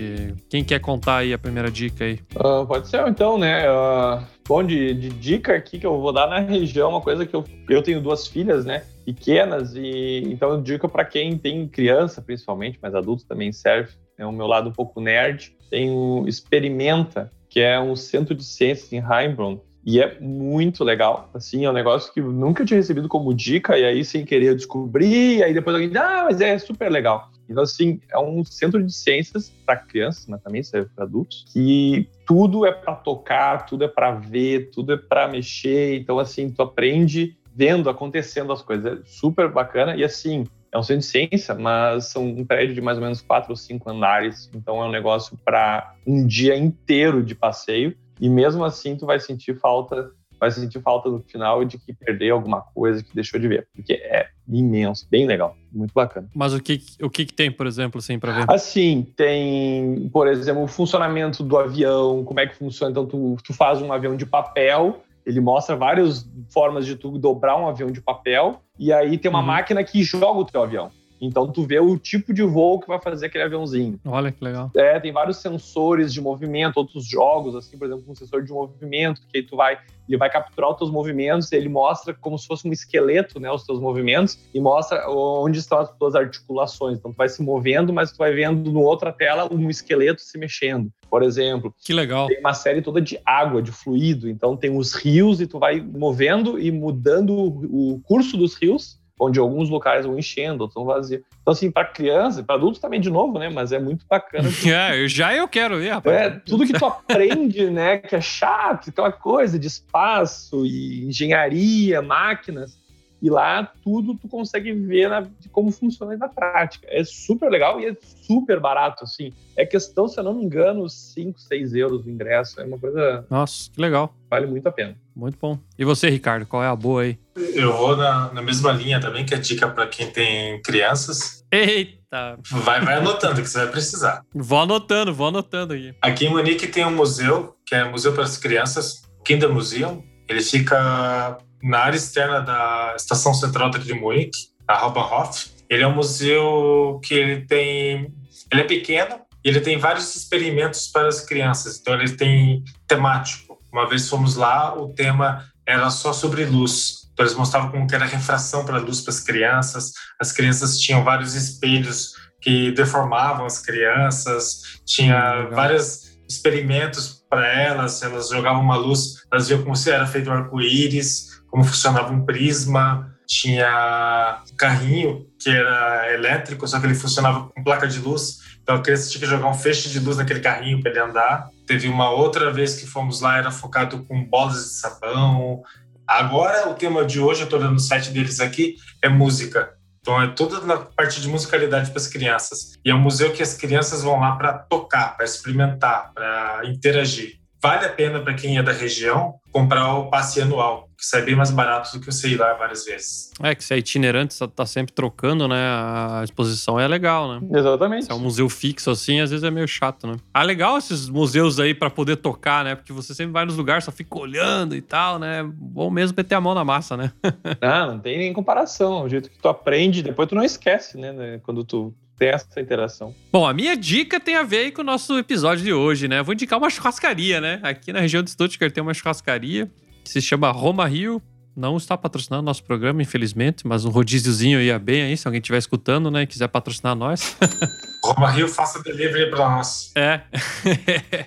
Quem quer contar aí a primeira dica aí? Ah, pode ser, então, né? Ah, bom, de, de dica aqui que eu vou dar na região, uma coisa que eu, eu tenho duas filhas, né? Pequenas, e então dica para quem tem criança, principalmente, mas adultos também serve. É o meu lado um pouco nerd. Tem o Experimenta, que é um centro de ciências em Heilbronn. E é muito legal, assim, é um negócio que eu nunca tinha recebido como dica, e aí sem querer eu descobri, e aí depois alguém ah, mas é super legal. Então, assim, é um centro de ciências para crianças, mas também serve para adultos, que tudo é para tocar, tudo é para ver, tudo é para mexer. Então, assim, tu aprende vendo, acontecendo as coisas. É super bacana. E, assim, é um centro de ciência, mas são um prédio de mais ou menos quatro ou cinco andares. Então, é um negócio para um dia inteiro de passeio. E mesmo assim, tu vai sentir falta vai sentir falta no final de que perdeu alguma coisa que deixou de ver, porque é imenso, bem legal, muito bacana. Mas o que, o que, que tem, por exemplo, assim, pra ver? Assim, tem, por exemplo, o funcionamento do avião, como é que funciona. Então, tu, tu faz um avião de papel, ele mostra várias formas de tu dobrar um avião de papel, e aí tem uma Uhum. máquina que joga o teu avião. Então, tu vê o tipo de voo que vai fazer aquele aviãozinho. Olha que legal. É, tem vários sensores de movimento, outros jogos, assim, por exemplo, um sensor de movimento, que aí tu vai, ele vai capturar os teus movimentos, ele mostra como se fosse um esqueleto, né, os teus movimentos, e mostra onde estão as tuas articulações. Então, tu vai se movendo, mas tu vai vendo no outra tela um esqueleto se mexendo. Por exemplo, Que legal. tem uma série toda de água, de fluido, então tem os rios e tu vai movendo e mudando o o curso dos rios, onde alguns locais vão enchendo, outros vão vazios. Então, assim, para criança, para adultos também de novo, né? Mas é muito bacana. É, eu- já eu quero ver, rapaz. É, tudo que tu aprende, né, que é chato, aquela coisa de espaço e engenharia, máquinas, E lá tudo tu consegue ver na, de como funciona na prática. É super legal e é super barato, assim. É questão, se eu não me engano, 5, 6 euros o ingresso. É uma coisa. Nossa, que legal. Vale muito a pena. Muito bom. E você, Ricardo, qual é a boa aí? Eu vou na, na mesma linha também, que é dica para quem tem crianças. Eita! Vai, vai anotando que você vai precisar. Vou anotando, vou anotando aqui. Aqui em Munique tem um museu, que é Museu para as Crianças, Kinder Museum. Ele fica na área externa da Estação Central daqui de Munique, a Hauptbahnhof. Ele é um museu que ele tem... Ele é pequeno e ele tem vários experimentos para as crianças. Então, ele tem temático. Uma vez fomos lá, o tema era só sobre luz. Então, eles mostravam como que era a refração para a luz para as crianças. As crianças tinham vários espelhos que deformavam as crianças. Tinha Legal. vários experimentos para elas. Elas jogavam uma luz, elas viam como se era feito um arco-íris, como funcionava um prisma. Tinha um carrinho que era elétrico, só que ele funcionava com placa de luz. Então a criança tinha que jogar um feixe de luz naquele carrinho para ele andar. Teve uma outra vez que fomos lá, era focado com bolas de sabão. Agora, o tema de hoje, eu estou olhando no site deles aqui, é música. Então, é toda na parte de musicalidade para as crianças. E é um museu que as crianças vão lá para tocar, para experimentar, para interagir. Vale a pena para quem é da região comprar o passe anual, que sai bem mais barato do que você ir lá várias vezes. É que se é itinerante, você tá sempre trocando, né? A exposição é legal, né? Exatamente. Se é um museu fixo assim, às vezes é meio chato, né? Ah, legal esses museus aí pra poder tocar, né? Porque você sempre vai nos lugares, só fica olhando e tal, né? Bom mesmo meter a mão na massa, né? Ah, não tem nem comparação. O jeito que tu aprende, depois tu não esquece, né, Quando tu tem essa interação. Bom, a minha dica tem a ver aí com o nosso episódio de hoje, né? Eu vou indicar uma churrascaria, né? Aqui na região de Stuttgart tem uma churrascaria que se chama Roma Rio. Não está patrocinando nosso programa, infelizmente, mas um rodíziozinho ia bem aí, se alguém estiver escutando, né? e Quiser patrocinar nós. Roma Rio, faça delivery para nós. É.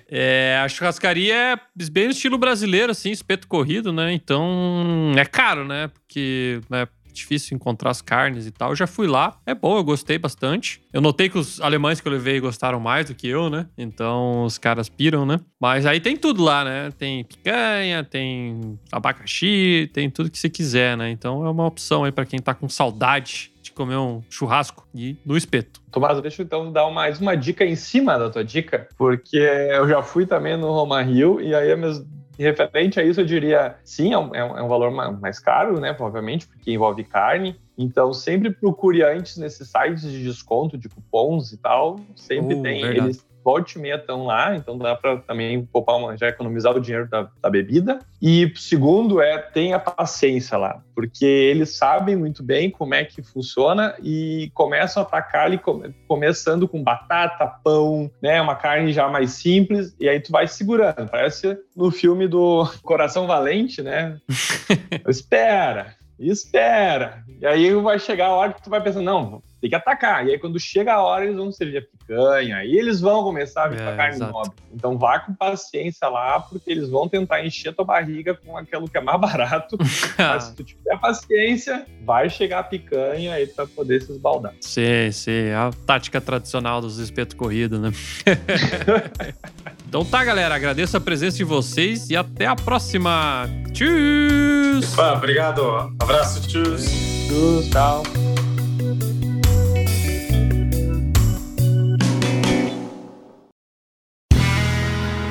É, A churrascaria é bem no estilo brasileiro, assim, espeto corrido, né? Então é caro, né? Porque é difícil encontrar as carnes e tal. Eu já fui lá, é bom, eu gostei bastante. Eu notei que os alemães que eu levei gostaram mais do que eu, né? Então os caras piram, né? Mas aí tem tudo lá, né? Tem picanha, tem abacaxi, tem tudo que você quiser, né? Então é uma opção aí pra quem tá com saudade de comer um churrasco e no espeto. Tomás, deixa eu então dar mais uma dica em cima da tua dica, porque eu já fui também no Roma Rio e aí, mesmo, referente a isso, eu diria sim, é um, é um- é valor ma- mais caro, né? Provavelmente, porque envolve carne. Então, sempre procure antes nesses sites de desconto, de cupons e tal. Sempre Oh, tem. verdade. Eles volte e meia estão lá, então dá para também poupar uma, já economizar o dinheiro da, da bebida. E segundo é tenha paciência lá, porque eles sabem muito bem como é que funciona e começam a atacar ali come- começando com batata, pão, né, uma carne já mais simples e aí tu vai segurando. Parece no filme do Coração Valente, né? espera, espera. E aí vai chegar a hora que tu vai pensando, não, tem que atacar. E aí quando chega a hora, eles vão servir a picanha, e eles vão começar a vir com É, a carne exato. nobre. Então vá com paciência lá, porque eles vão tentar encher tua barriga com aquilo que é mais barato. Mas se tu tiver paciência, vai chegar a picanha aí pra poder se esbaldar. Sim, sim. A tática tradicional dos espetos corridos, né? então tá, galera. Agradeço a presença de vocês e até a próxima. Tchau! Obrigado. Abraço, tchau. Tchau, tchau.